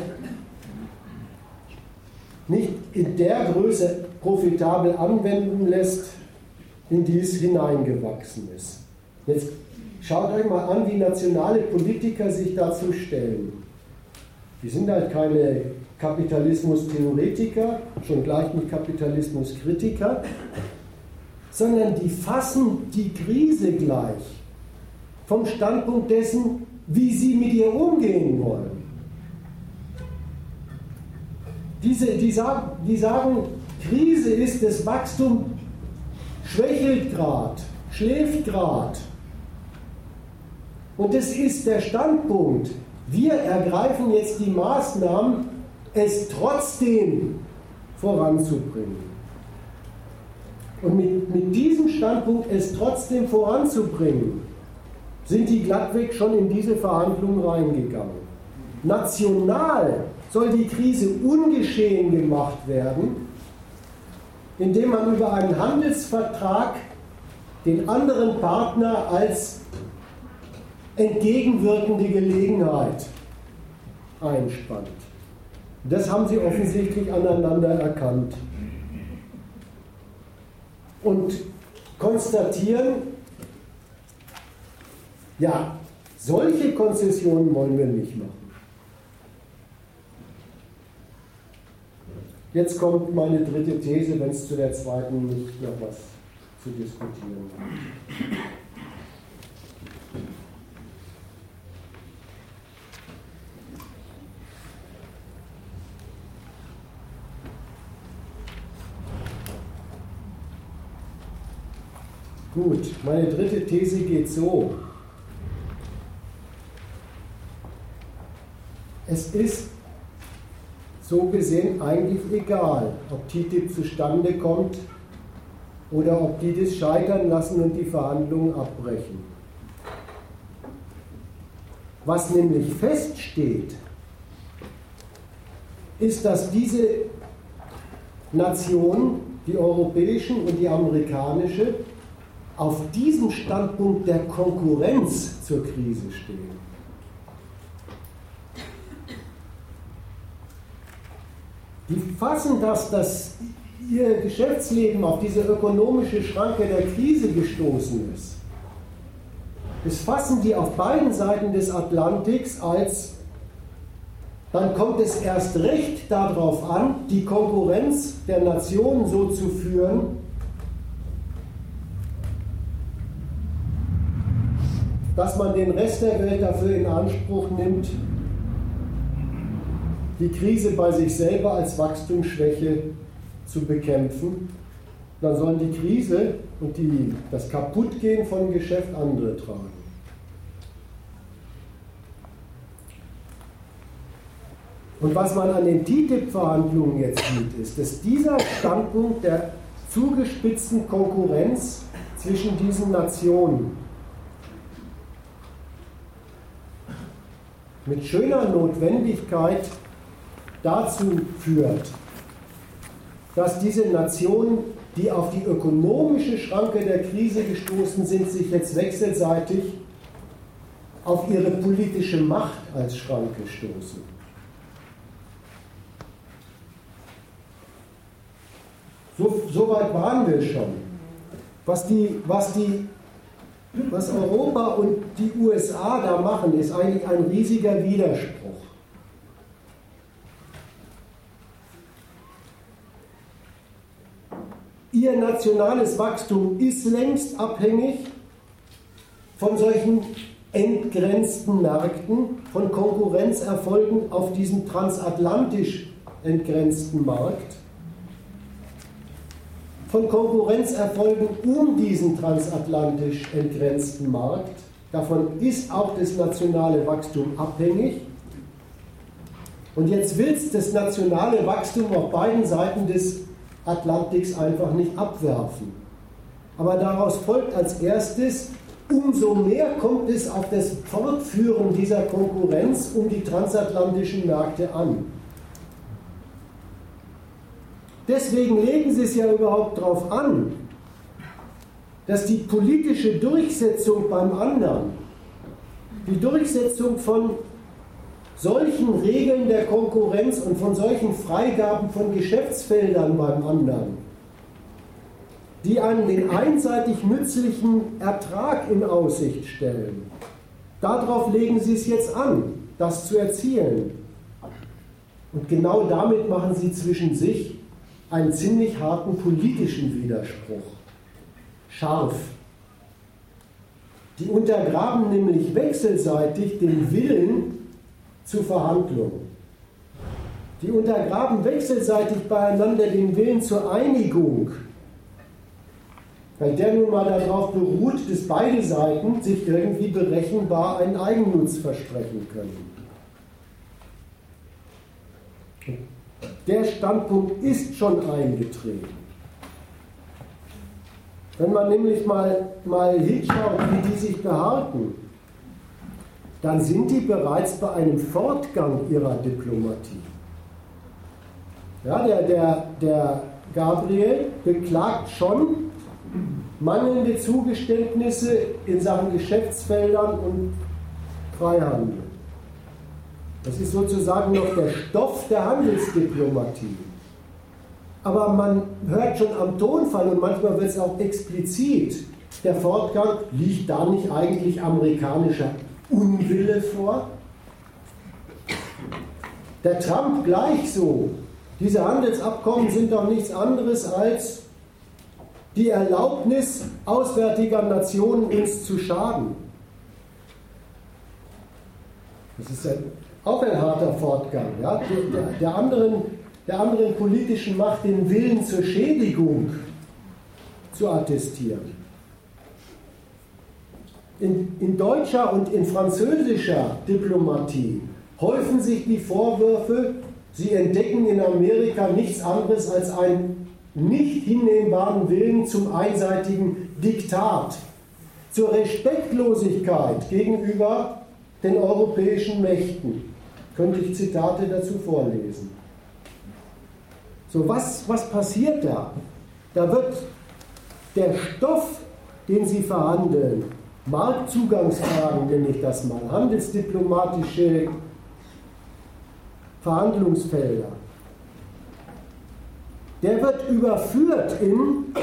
nicht in der Größe profitabel anwenden lässt, in die es hineingewachsen ist. Jetzt Schaut euch mal an, wie nationale Politiker sich dazu stellen. Die sind halt keine Kapitalismus-Theoretiker, schon gleich nicht Kapitalismus-Kritiker, sondern die fassen die Krise gleich vom Standpunkt dessen, wie sie mit ihr umgehen wollen. Diese, die, sagen, die sagen, Krise ist, das Wachstum schwächelt gerade, schläft gerade. Und es ist der Standpunkt. Wir ergreifen jetzt die Maßnahmen, es trotzdem voranzubringen. Und mit, mit diesem Standpunkt, es trotzdem voranzubringen, sind die glattweg schon in diese Verhandlungen reingegangen. National soll die Krise ungeschehen gemacht werden, indem man über einen Handelsvertrag den anderen Partner als entgegenwirkende Gelegenheit einspannt. Das haben sie offensichtlich aneinander erkannt. Und konstatieren, ja, solche Konzessionen wollen wir nicht machen. Jetzt kommt meine dritte These, wenn es zu der zweiten nicht noch was zu diskutieren gibt. Gut, meine dritte These geht so. Es ist so gesehen eigentlich egal, ob TTIP zustande kommt oder ob die das scheitern lassen und die Verhandlungen abbrechen. Was nämlich feststeht, ist, dass diese Nationen, die europäischen und die amerikanische, auf diesem Standpunkt der Konkurrenz zur Krise stehen. Die fassen das, dass ihr Geschäftsleben auf diese ökonomische Schranke der Krise gestoßen ist. Das fassen die auf beiden Seiten des Atlantiks als, dann kommt es erst recht darauf an, die Konkurrenz der Nationen so zu führen, dass man den Rest der Welt dafür in Anspruch nimmt, die Krise bei sich selber als Wachstumsschwäche zu bekämpfen, dann sollen die Krise und die, das Kaputtgehen von Geschäft andere tragen. Und was man an den TTIP-Verhandlungen jetzt sieht, ist, dass dieser Standpunkt der zugespitzten Konkurrenz zwischen diesen Nationen mit schöner Notwendigkeit dazu führt, dass diese Nationen, die auf die ökonomische Schranke der Krise gestoßen sind, sich jetzt wechselseitig auf ihre politische Macht als Schranke stoßen. So, so weit waren wir schon. Was, die, was, die, was Europa und die USA da machen, ist eigentlich ein riesiger Widerspruch. Ihr nationales Wachstum ist längst abhängig von solchen entgrenzten Märkten, von Konkurrenzerfolgen auf diesem transatlantisch entgrenzten Markt, von Konkurrenzerfolgen um diesen transatlantisch entgrenzten Markt. Davon ist auch das nationale Wachstum abhängig. Und jetzt will es das nationale Wachstum auf beiden Seiten des Atlantiks einfach nicht abwerfen. Aber daraus folgt als erstes, umso mehr kommt es auf das Fortführen dieser Konkurrenz um die transatlantischen Märkte an. Deswegen legen Sie es ja überhaupt darauf an, dass die politische Durchsetzung beim anderen, die Durchsetzung von solchen Regeln der Konkurrenz und von solchen Freigaben von Geschäftsfeldern beim anderen, die einen den einseitig nützlichen Ertrag in Aussicht stellen. Darauf legen Sie es jetzt an, das zu erzielen. Und genau damit machen Sie zwischen sich einen ziemlich harten politischen Widerspruch. Scharf. Die untergraben nämlich wechselseitig den Willen zu Verhandlungen. Die untergraben wechselseitig beieinander den Willen zur Einigung. weil der nun mal darauf beruht, dass beide Seiten sich irgendwie berechenbar einen Eigennutz versprechen können. Der Standpunkt ist schon eingetreten. Wenn man nämlich mal, mal hinschaut, wie die sich behalten, dann sind die bereits bei einem Fortgang ihrer Diplomatie. Ja, der, der, der Gabriel beklagt schon mangelnde Zugeständnisse in Sachen Geschäftsfeldern und Freihandel. Das ist sozusagen noch der Stoff der Handelsdiplomatie. Aber man hört schon am Tonfall und manchmal wird es auch explizit, der Fortgang, liegt da nicht eigentlich amerikanischer Unwille vor? Der Trump gleich so. Diese Handelsabkommen sind doch nichts anderes als die Erlaubnis auswärtiger Nationen uns zu schaden. Das ist ein, auch ein harter Fortgang. Ja? Der, der, anderen, der anderen politischen Macht den Willen zur Schädigung zu attestieren. In, in deutscher und in französischer Diplomatie häufen sich die Vorwürfe, sie entdecken in Amerika nichts anderes als einen nicht hinnehmbaren Willen zum einseitigen Diktat, zur Respektlosigkeit gegenüber den europäischen Mächten. Könnte ich Zitate dazu vorlesen. So, was, was passiert da? Da wird der Stoff, den Sie verhandeln, Marktzugangsfragen nenne ich das mal, handelsdiplomatische Verhandlungsfelder, der wird überführt in,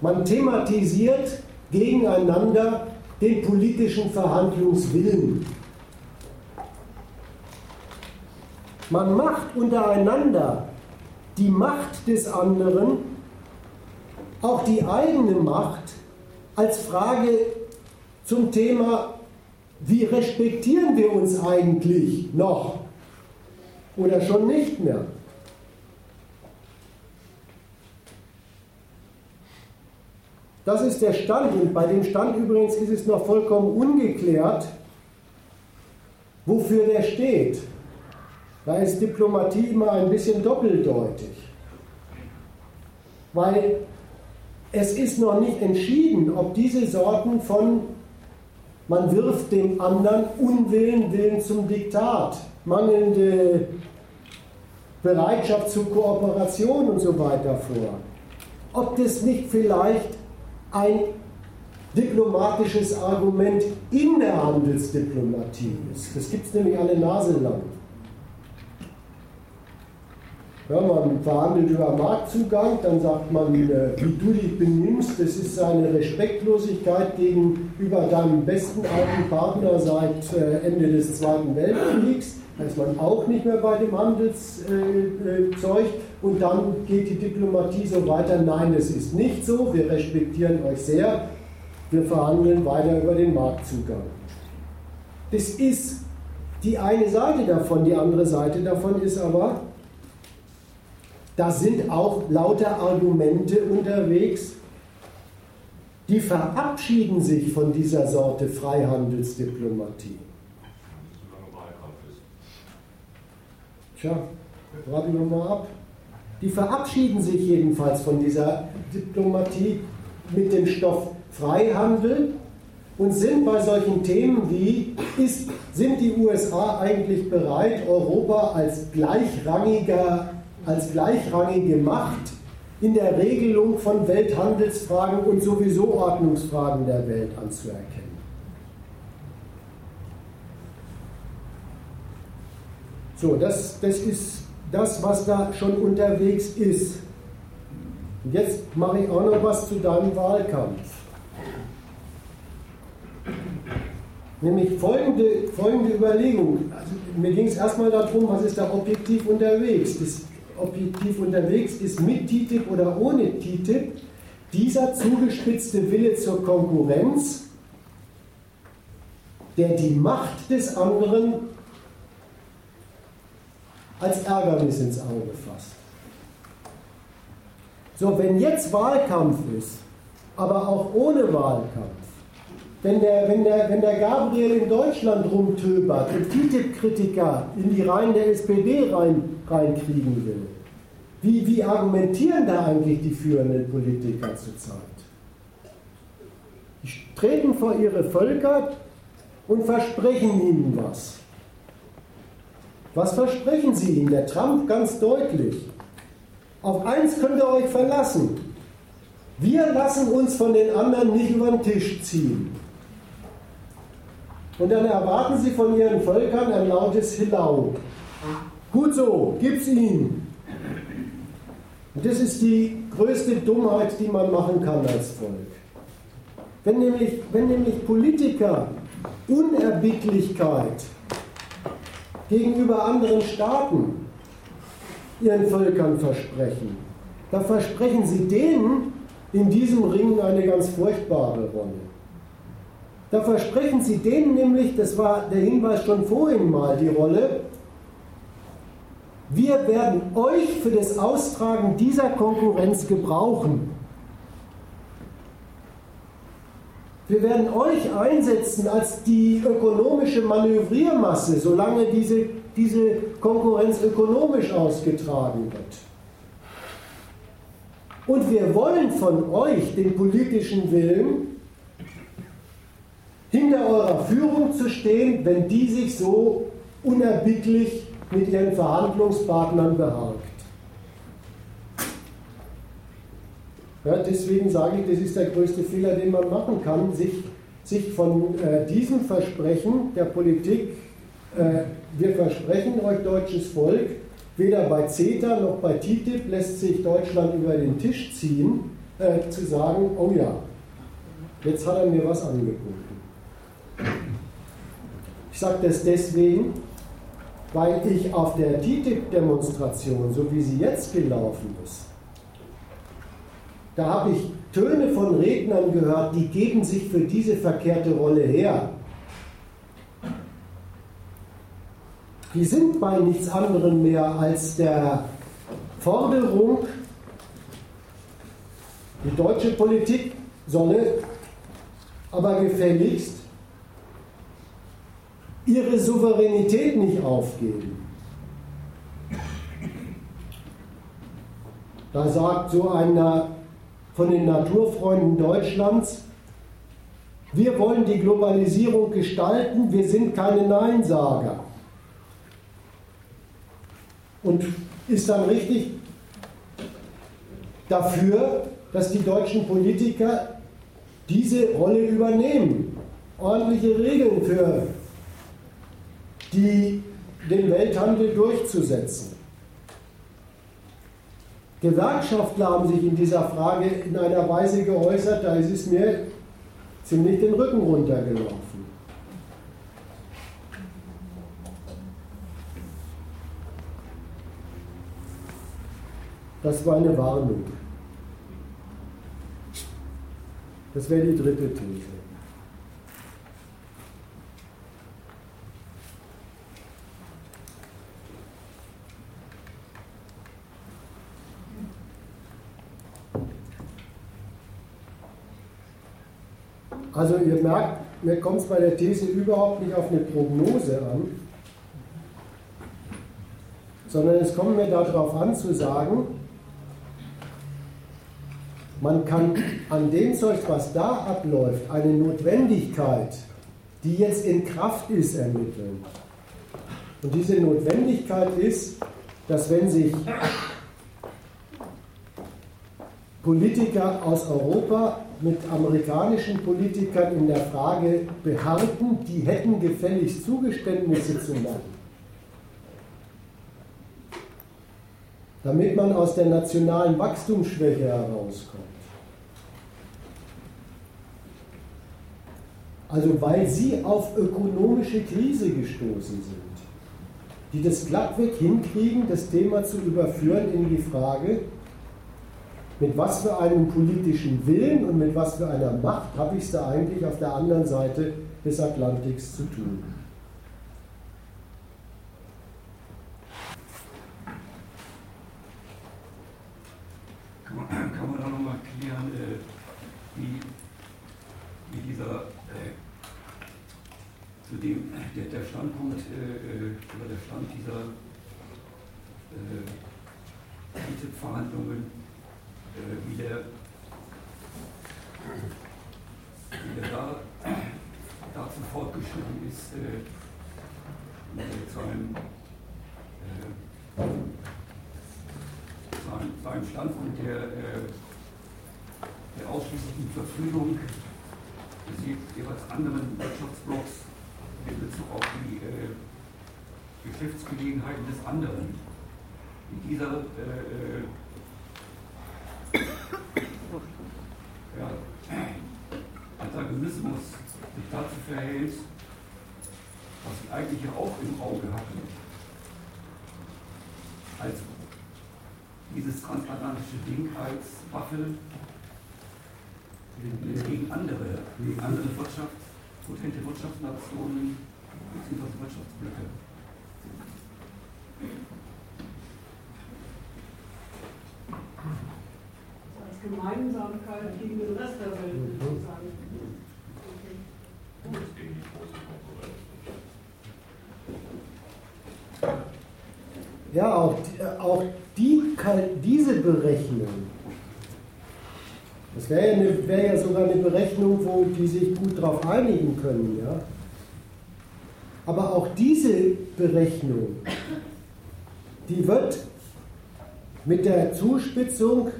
man thematisiert gegeneinander den politischen Verhandlungswillen. Man macht untereinander die Macht des anderen, auch die eigene Macht, als Frage zum Thema, wie respektieren wir uns eigentlich noch oder schon nicht mehr. Das ist der Stand und bei dem Stand übrigens ist es noch vollkommen ungeklärt, wofür der steht. Da ist Diplomatie immer ein bisschen doppeldeutig. Weil es ist noch nicht entschieden, ob diese Sorten von man wirft dem anderen Unwillen, Willen zum Diktat, mangelnde Bereitschaft zur Kooperation und so weiter vor. Ob das nicht vielleicht ein diplomatisches Argument in der Handelsdiplomatie ist. Das gibt es nämlich alle Nase lang. Ja, man verhandelt über Marktzugang, dann sagt man, äh, wie du dich benimmst, das ist eine Respektlosigkeit gegenüber deinem besten alten Partner seit äh, Ende des Zweiten Weltkriegs. Da ist man auch nicht mehr bei dem Handelszeug. Äh, und dann geht die Diplomatie so weiter, nein, es ist nicht so, wir respektieren euch sehr, wir verhandeln weiter über den Marktzugang. Das ist die eine Seite davon, die andere Seite davon ist aber, da sind auch lauter Argumente unterwegs, die verabschieden sich von dieser Sorte Freihandelsdiplomatie. Tja, warten wir mal ab. Die verabschieden sich jedenfalls von dieser Diplomatie mit dem Stoff Freihandel und sind bei solchen Themen wie, ist, sind die USA eigentlich bereit, Europa als gleichrangiger als gleichrangige Macht in der Regelung von Welthandelsfragen und sowieso Ordnungsfragen der Welt anzuerkennen. So, das, das ist das, was da schon unterwegs ist. Und jetzt mache ich auch noch was zu deinem Wahlkampf. Nämlich folgende, folgende Überlegung. Also, mir ging es erstmal darum, was ist da objektiv unterwegs. Das objektiv unterwegs ist, mit TTIP oder ohne TTIP, dieser zugespitzte Wille zur Konkurrenz, der die Macht des anderen als Ärgernis ins Auge fasst. So, wenn jetzt Wahlkampf ist aber auch ohne Wahlkampf. Wenn der, wenn, der, wenn der Gabriel in Deutschland rumtöbert und TTIP-Kritiker in die Reihen der SPD rein, reinkriegen will, wie, wie argumentieren da eigentlich die führenden Politiker zurzeit? Die treten vor ihre Völker und versprechen ihnen was. Was versprechen sie ihnen? Der Trump ganz deutlich. Auf eins könnt ihr euch verlassen. Wir lassen uns von den anderen nicht über den Tisch ziehen. Und dann erwarten sie von ihren Völkern ein lautes Hillau. Gut so, gib's ihnen. Und das ist die größte Dummheit, die man machen kann als Volk. Wenn nämlich, wenn nämlich Politiker Unerbittlichkeit gegenüber anderen Staaten ihren Völkern versprechen, da versprechen sie denen in diesem Ring eine ganz furchtbare Rolle. Da versprechen sie denen nämlich, das war der Hinweis schon vorhin mal, die Rolle, wir werden euch für das Austragen dieser Konkurrenz gebrauchen. Wir werden euch einsetzen als die ökonomische Manövriermasse, solange diese, diese Konkurrenz ökonomisch ausgetragen wird. Und wir wollen von euch den politischen Willen, hinter eurer Führung zu stehen, wenn die sich so unerbittlich mit ihren Verhandlungspartnern behagt. Ja, deswegen sage ich, das ist der größte Fehler, den man machen kann, sich, sich von äh, diesem Versprechen der Politik, äh, wir versprechen euch deutsches Volk, weder bei CETA noch bei TTIP lässt sich Deutschland über den Tisch ziehen, äh, zu sagen, oh ja, jetzt hat er mir was angeboten. Sage das deswegen, weil ich auf der TTIP-Demonstration, so wie sie jetzt gelaufen ist, da habe ich Töne von Rednern gehört, die geben sich für diese verkehrte Rolle her. Die sind bei nichts anderem mehr als der Forderung, die deutsche Politik solle aber gefälligst ihre Souveränität nicht aufgeben. Da sagt so einer von den Naturfreunden Deutschlands, wir wollen die Globalisierung gestalten, wir sind keine Neinsager. Und ist dann richtig dafür, dass die deutschen Politiker diese Rolle übernehmen, ordentliche Regeln für die, den Welthandel durchzusetzen. Gewerkschaftler haben sich in dieser Frage in einer Weise geäußert, da ist es mir ziemlich den Rücken runtergelaufen. Das war eine Warnung. Das wäre die dritte These. Also ihr merkt, mir kommt es bei der These überhaupt nicht auf eine Prognose an, sondern es kommt mir darauf an zu sagen, man kann an dem Zeug, was da abläuft, eine Notwendigkeit, die jetzt in Kraft ist, ermitteln. Und diese Notwendigkeit ist, dass wenn sich Politiker aus Europa mit amerikanischen Politikern in der Frage beharrten, die hätten gefälligst Zugeständnisse zu machen. Damit man aus der nationalen Wachstumsschwäche herauskommt. Also weil sie auf ökonomische Krise gestoßen sind, die das glattweg hinkriegen, das Thema zu überführen in die Frage, mit was für einem politischen Willen und mit was für einer Macht habe ich es da eigentlich auf der anderen Seite des Atlantiks zu tun. Kann man, da nochmal klären, äh, wie der, äh, zu dem, der, der Standpunkt äh, oder der Stand dieser äh, Verhandlungen, äh, wie der, wie der da, dazu fortgeschritten ist, äh, zu einem äh, seinem Standpunkt der, äh, der ausschließlichen Verfügung des jeweils anderen Wirtschaftsblocks in Bezug auf die äh, Geschäftsgelegenheiten des anderen. In dieser äh, äh ja, Antagonismus sich dazu verhält, was ich eigentlich ja auch im Auge hatte, als dieses transatlantische Ding als Waffe gegen andere, gegen andere Wirtschafts, potente Wirtschaftsnationen bzw. Wirtschaftsblöcke. Als Gemeinsamkeit gegen den Rest der Welt sozusagen. Okay. Konkurrenz. Ja, auch, auch die, diese Berechnung, das wäre ja, wär ja sogar eine Berechnung, wo die sich gut darauf einigen können. Ja? Aber auch diese Berechnung, die wird mit der Zuspitzung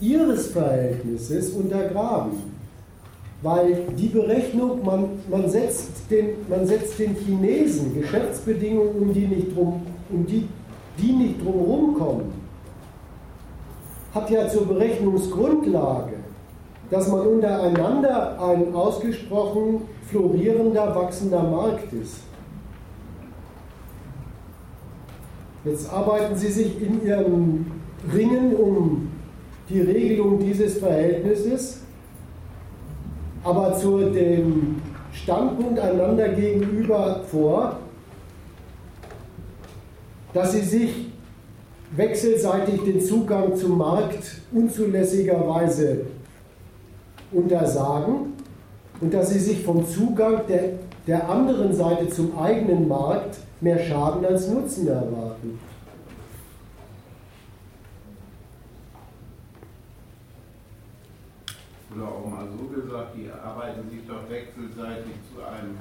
ihres Verhältnisses untergraben. Weil die Berechnung, man, man, setzt den, man setzt den Chinesen Geschäftsbedingungen, um die nicht drum, um die, die nicht drumherum kommen, hat ja zur Berechnungsgrundlage, dass man untereinander ein ausgesprochen florierender, wachsender Markt ist. Jetzt arbeiten Sie sich in Ihrem Ringen um die Regelung dieses Verhältnisses aber zu dem Standpunkt einander gegenüber vor, dass sie sich wechselseitig den Zugang zum Markt unzulässigerweise untersagen und dass sie sich vom Zugang der, der anderen Seite zum eigenen Markt mehr Schaden als Nutzen erwarten. Oder auch mal so gesagt, die arbeiten sich doch wechselseitig zu einem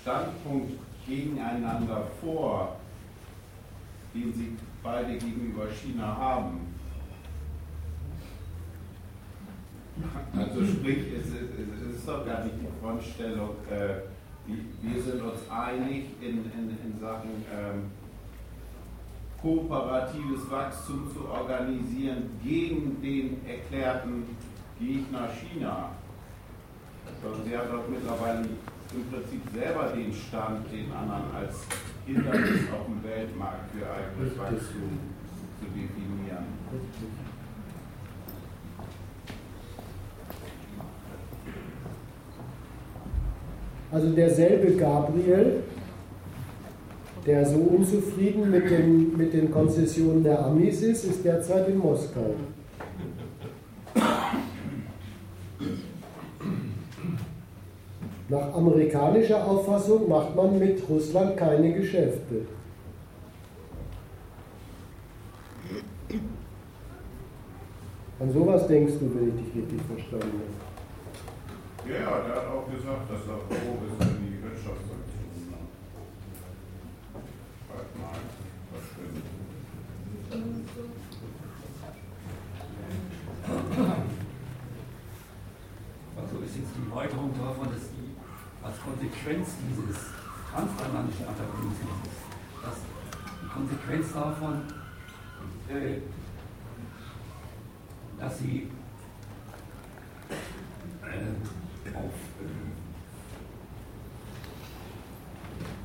Standpunkt gegeneinander vor, den sie beide gegenüber China haben. Also sprich, es ist, es ist doch gar nicht die Frontstellung, äh, wir sind uns einig in, in, in Sachen ähm, kooperatives Wachstum zu organisieren gegen den erklärten gehe ich nach China. Also sie hat dort mittlerweile im Prinzip selber den Stand, den anderen als Hindernis auf dem Weltmarkt für eigenes Wachstum zu definieren. Also derselbe Gabriel, der so unzufrieden mit den, mit den Konzessionen der Amis ist, ist derzeit in Moskau. Nach amerikanischer Auffassung macht man mit Russland keine Geschäfte. An sowas denkst du, wenn ich dich richtig verstanden habe. Ja, der hat auch gesagt, dass er froh ist, wenn die Wirtschaftssanktionen bald mal verschwinden. Also ist jetzt die Erweiterung davon, dass Konsequenz dieses transatlantischen Antagonismus, dass die Konsequenz davon, äh, dass sie äh, auf, äh,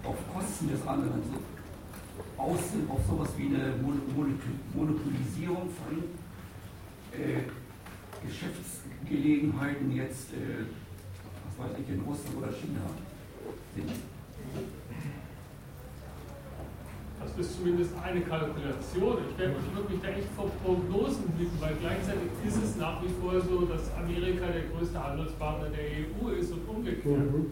auf Kosten des anderen so aus sind, auf sowas wie eine Monopolisierung von äh, Geschäftsgelegenheiten jetzt äh, weiß ich, in Russland oder China sind. Das ist zumindest eine Kalkulation. Ich werde mich da echt vor Prognosen blicken, weil gleichzeitig ist es nach wie vor so, dass Amerika der größte Handelspartner der EU ist und umgekehrt. Mhm.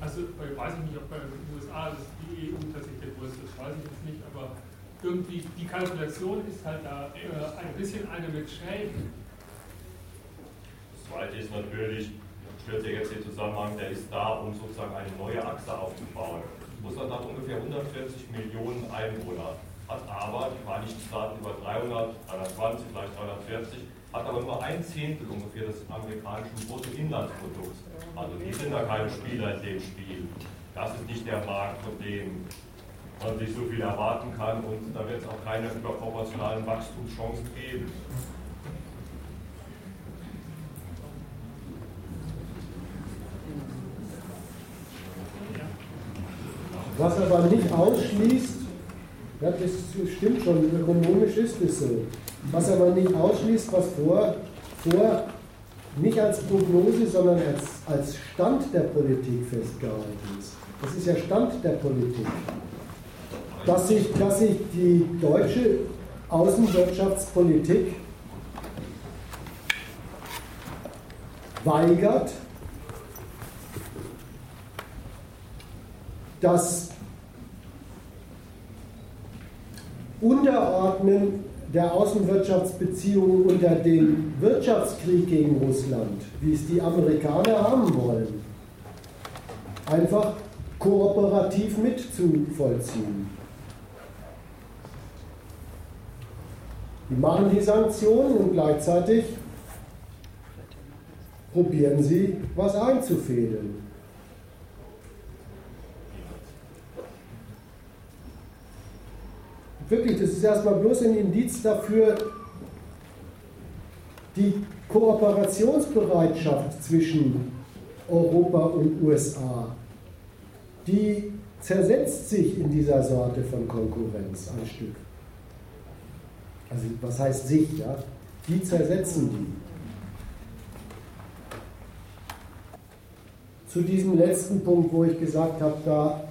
Also ich weiß nicht, ob bei den USA die EU tatsächlich der größte ist, weiß ich jetzt nicht, aber irgendwie die Kalkulation ist halt da äh, ein bisschen eine mit Schrägen. Das zweite ist natürlich, stellt sich jetzt den Zusammenhang, der ist da, um sozusagen eine neue Achse aufzubauen. Russland hat ungefähr 140 Millionen Einwohner, hat aber die Vereinigten Staaten über 300, 320, vielleicht 340, hat aber nur ein Zehntel ungefähr des amerikanischen Bruttoinlandsprodukts. Also die sind da keine Spieler in dem Spiel. Das ist nicht der Markt, von dem man sich so viel erwarten kann und da wird es auch keine überproportionalen Wachstumschancen geben. Was aber nicht ausschließt, ja, das stimmt schon, ökonomisch ist es so, was aber nicht ausschließt, was vor, vor nicht als Prognose, sondern als, als Stand der Politik festgehalten ist. Das ist ja Stand der Politik. Dass sich, dass sich die deutsche Außenwirtschaftspolitik weigert, das Unterordnen der Außenwirtschaftsbeziehungen unter dem Wirtschaftskrieg gegen Russland, wie es die Amerikaner haben wollen, einfach kooperativ mitzuvollziehen. Die machen die Sanktionen und gleichzeitig probieren sie, was einzufädeln. Wirklich, das ist erstmal bloß ein Indiz dafür, die Kooperationsbereitschaft zwischen Europa und USA, die zersetzt sich in dieser Sorte von Konkurrenz ein Stück. Also was heißt sich, ja? Die zersetzen die. Zu diesem letzten Punkt, wo ich gesagt habe, da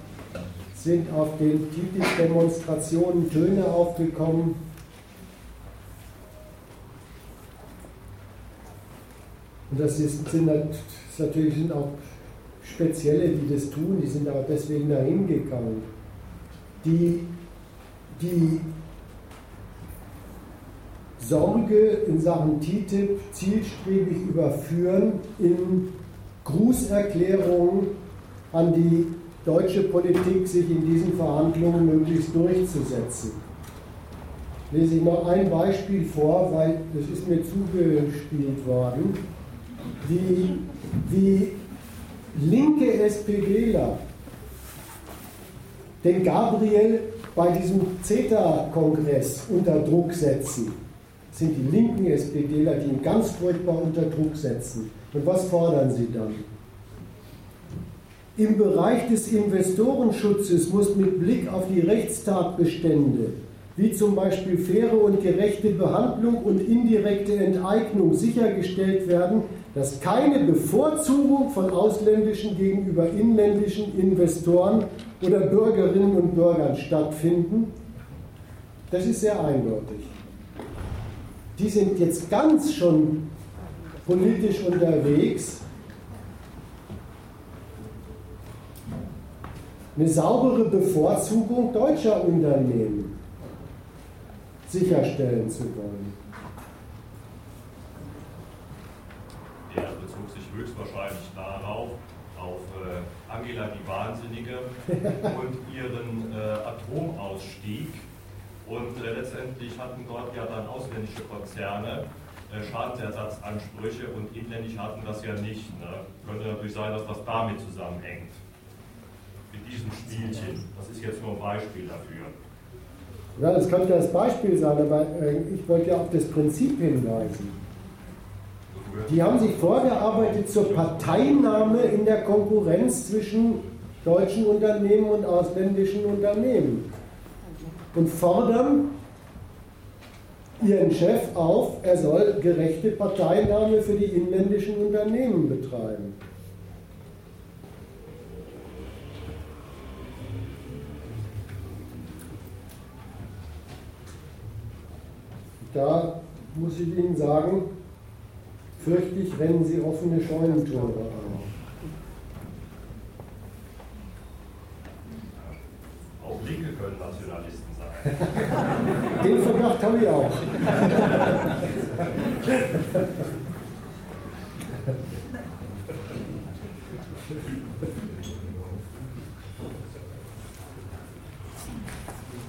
sind auf den TTIP-Demonstrationen Töne aufgekommen. Und das ist, sind natürlich sind auch Spezielle, die das tun, die sind aber deswegen dahin gegangen. Die, die Sorge in Sachen TTIP zielstrebig überführen in Grußerklärungen an die deutsche Politik, sich in diesen Verhandlungen möglichst durchzusetzen. Lese ich noch ein Beispiel vor, weil das ist mir zugespielt worden, wie, wie linke SPDler den Gabriel bei diesem CETA-Kongress unter Druck setzen. Das sind die linken SPDler, die ihn ganz furchtbar unter Druck setzen. Und was fordern sie dann? Im Bereich des Investorenschutzes muss mit Blick auf die Rechtstatbestände, wie zum Beispiel faire und gerechte Behandlung und indirekte Enteignung, sichergestellt werden, dass keine Bevorzugung von ausländischen gegenüber inländischen Investoren oder Bürgerinnen und Bürgern stattfinden. Das ist sehr eindeutig. Die sind jetzt ganz schon politisch unterwegs eine saubere Bevorzugung deutscher Unternehmen sicherstellen zu wollen. Der bezog sich höchstwahrscheinlich darauf, auf äh, Angela die Wahnsinnige und ihren äh, Atomausstieg. Und äh, letztendlich hatten dort ja dann ausländische Konzerne Schadensersatzansprüche und inländisch hatten das ja nicht. Ne? Könnte natürlich sein, dass das damit zusammenhängt diesem Spielchen. Das ist jetzt nur ein Beispiel dafür. Ja, das könnte das Beispiel sein, aber äh, ich wollte ja auf das Prinzip hinweisen. Die haben sich vorgearbeitet zur Parteinahme in der Konkurrenz zwischen deutschen Unternehmen und ausländischen Unternehmen und fordern ihren Chef auf, er soll gerechte Parteinahme für die inländischen Unternehmen betreiben. Da muss ich Ihnen sagen, fürchtig rennen Sie offene Scheunentore an. Auch Linke können Nationalisten sein. Den Verdacht habe ich auch.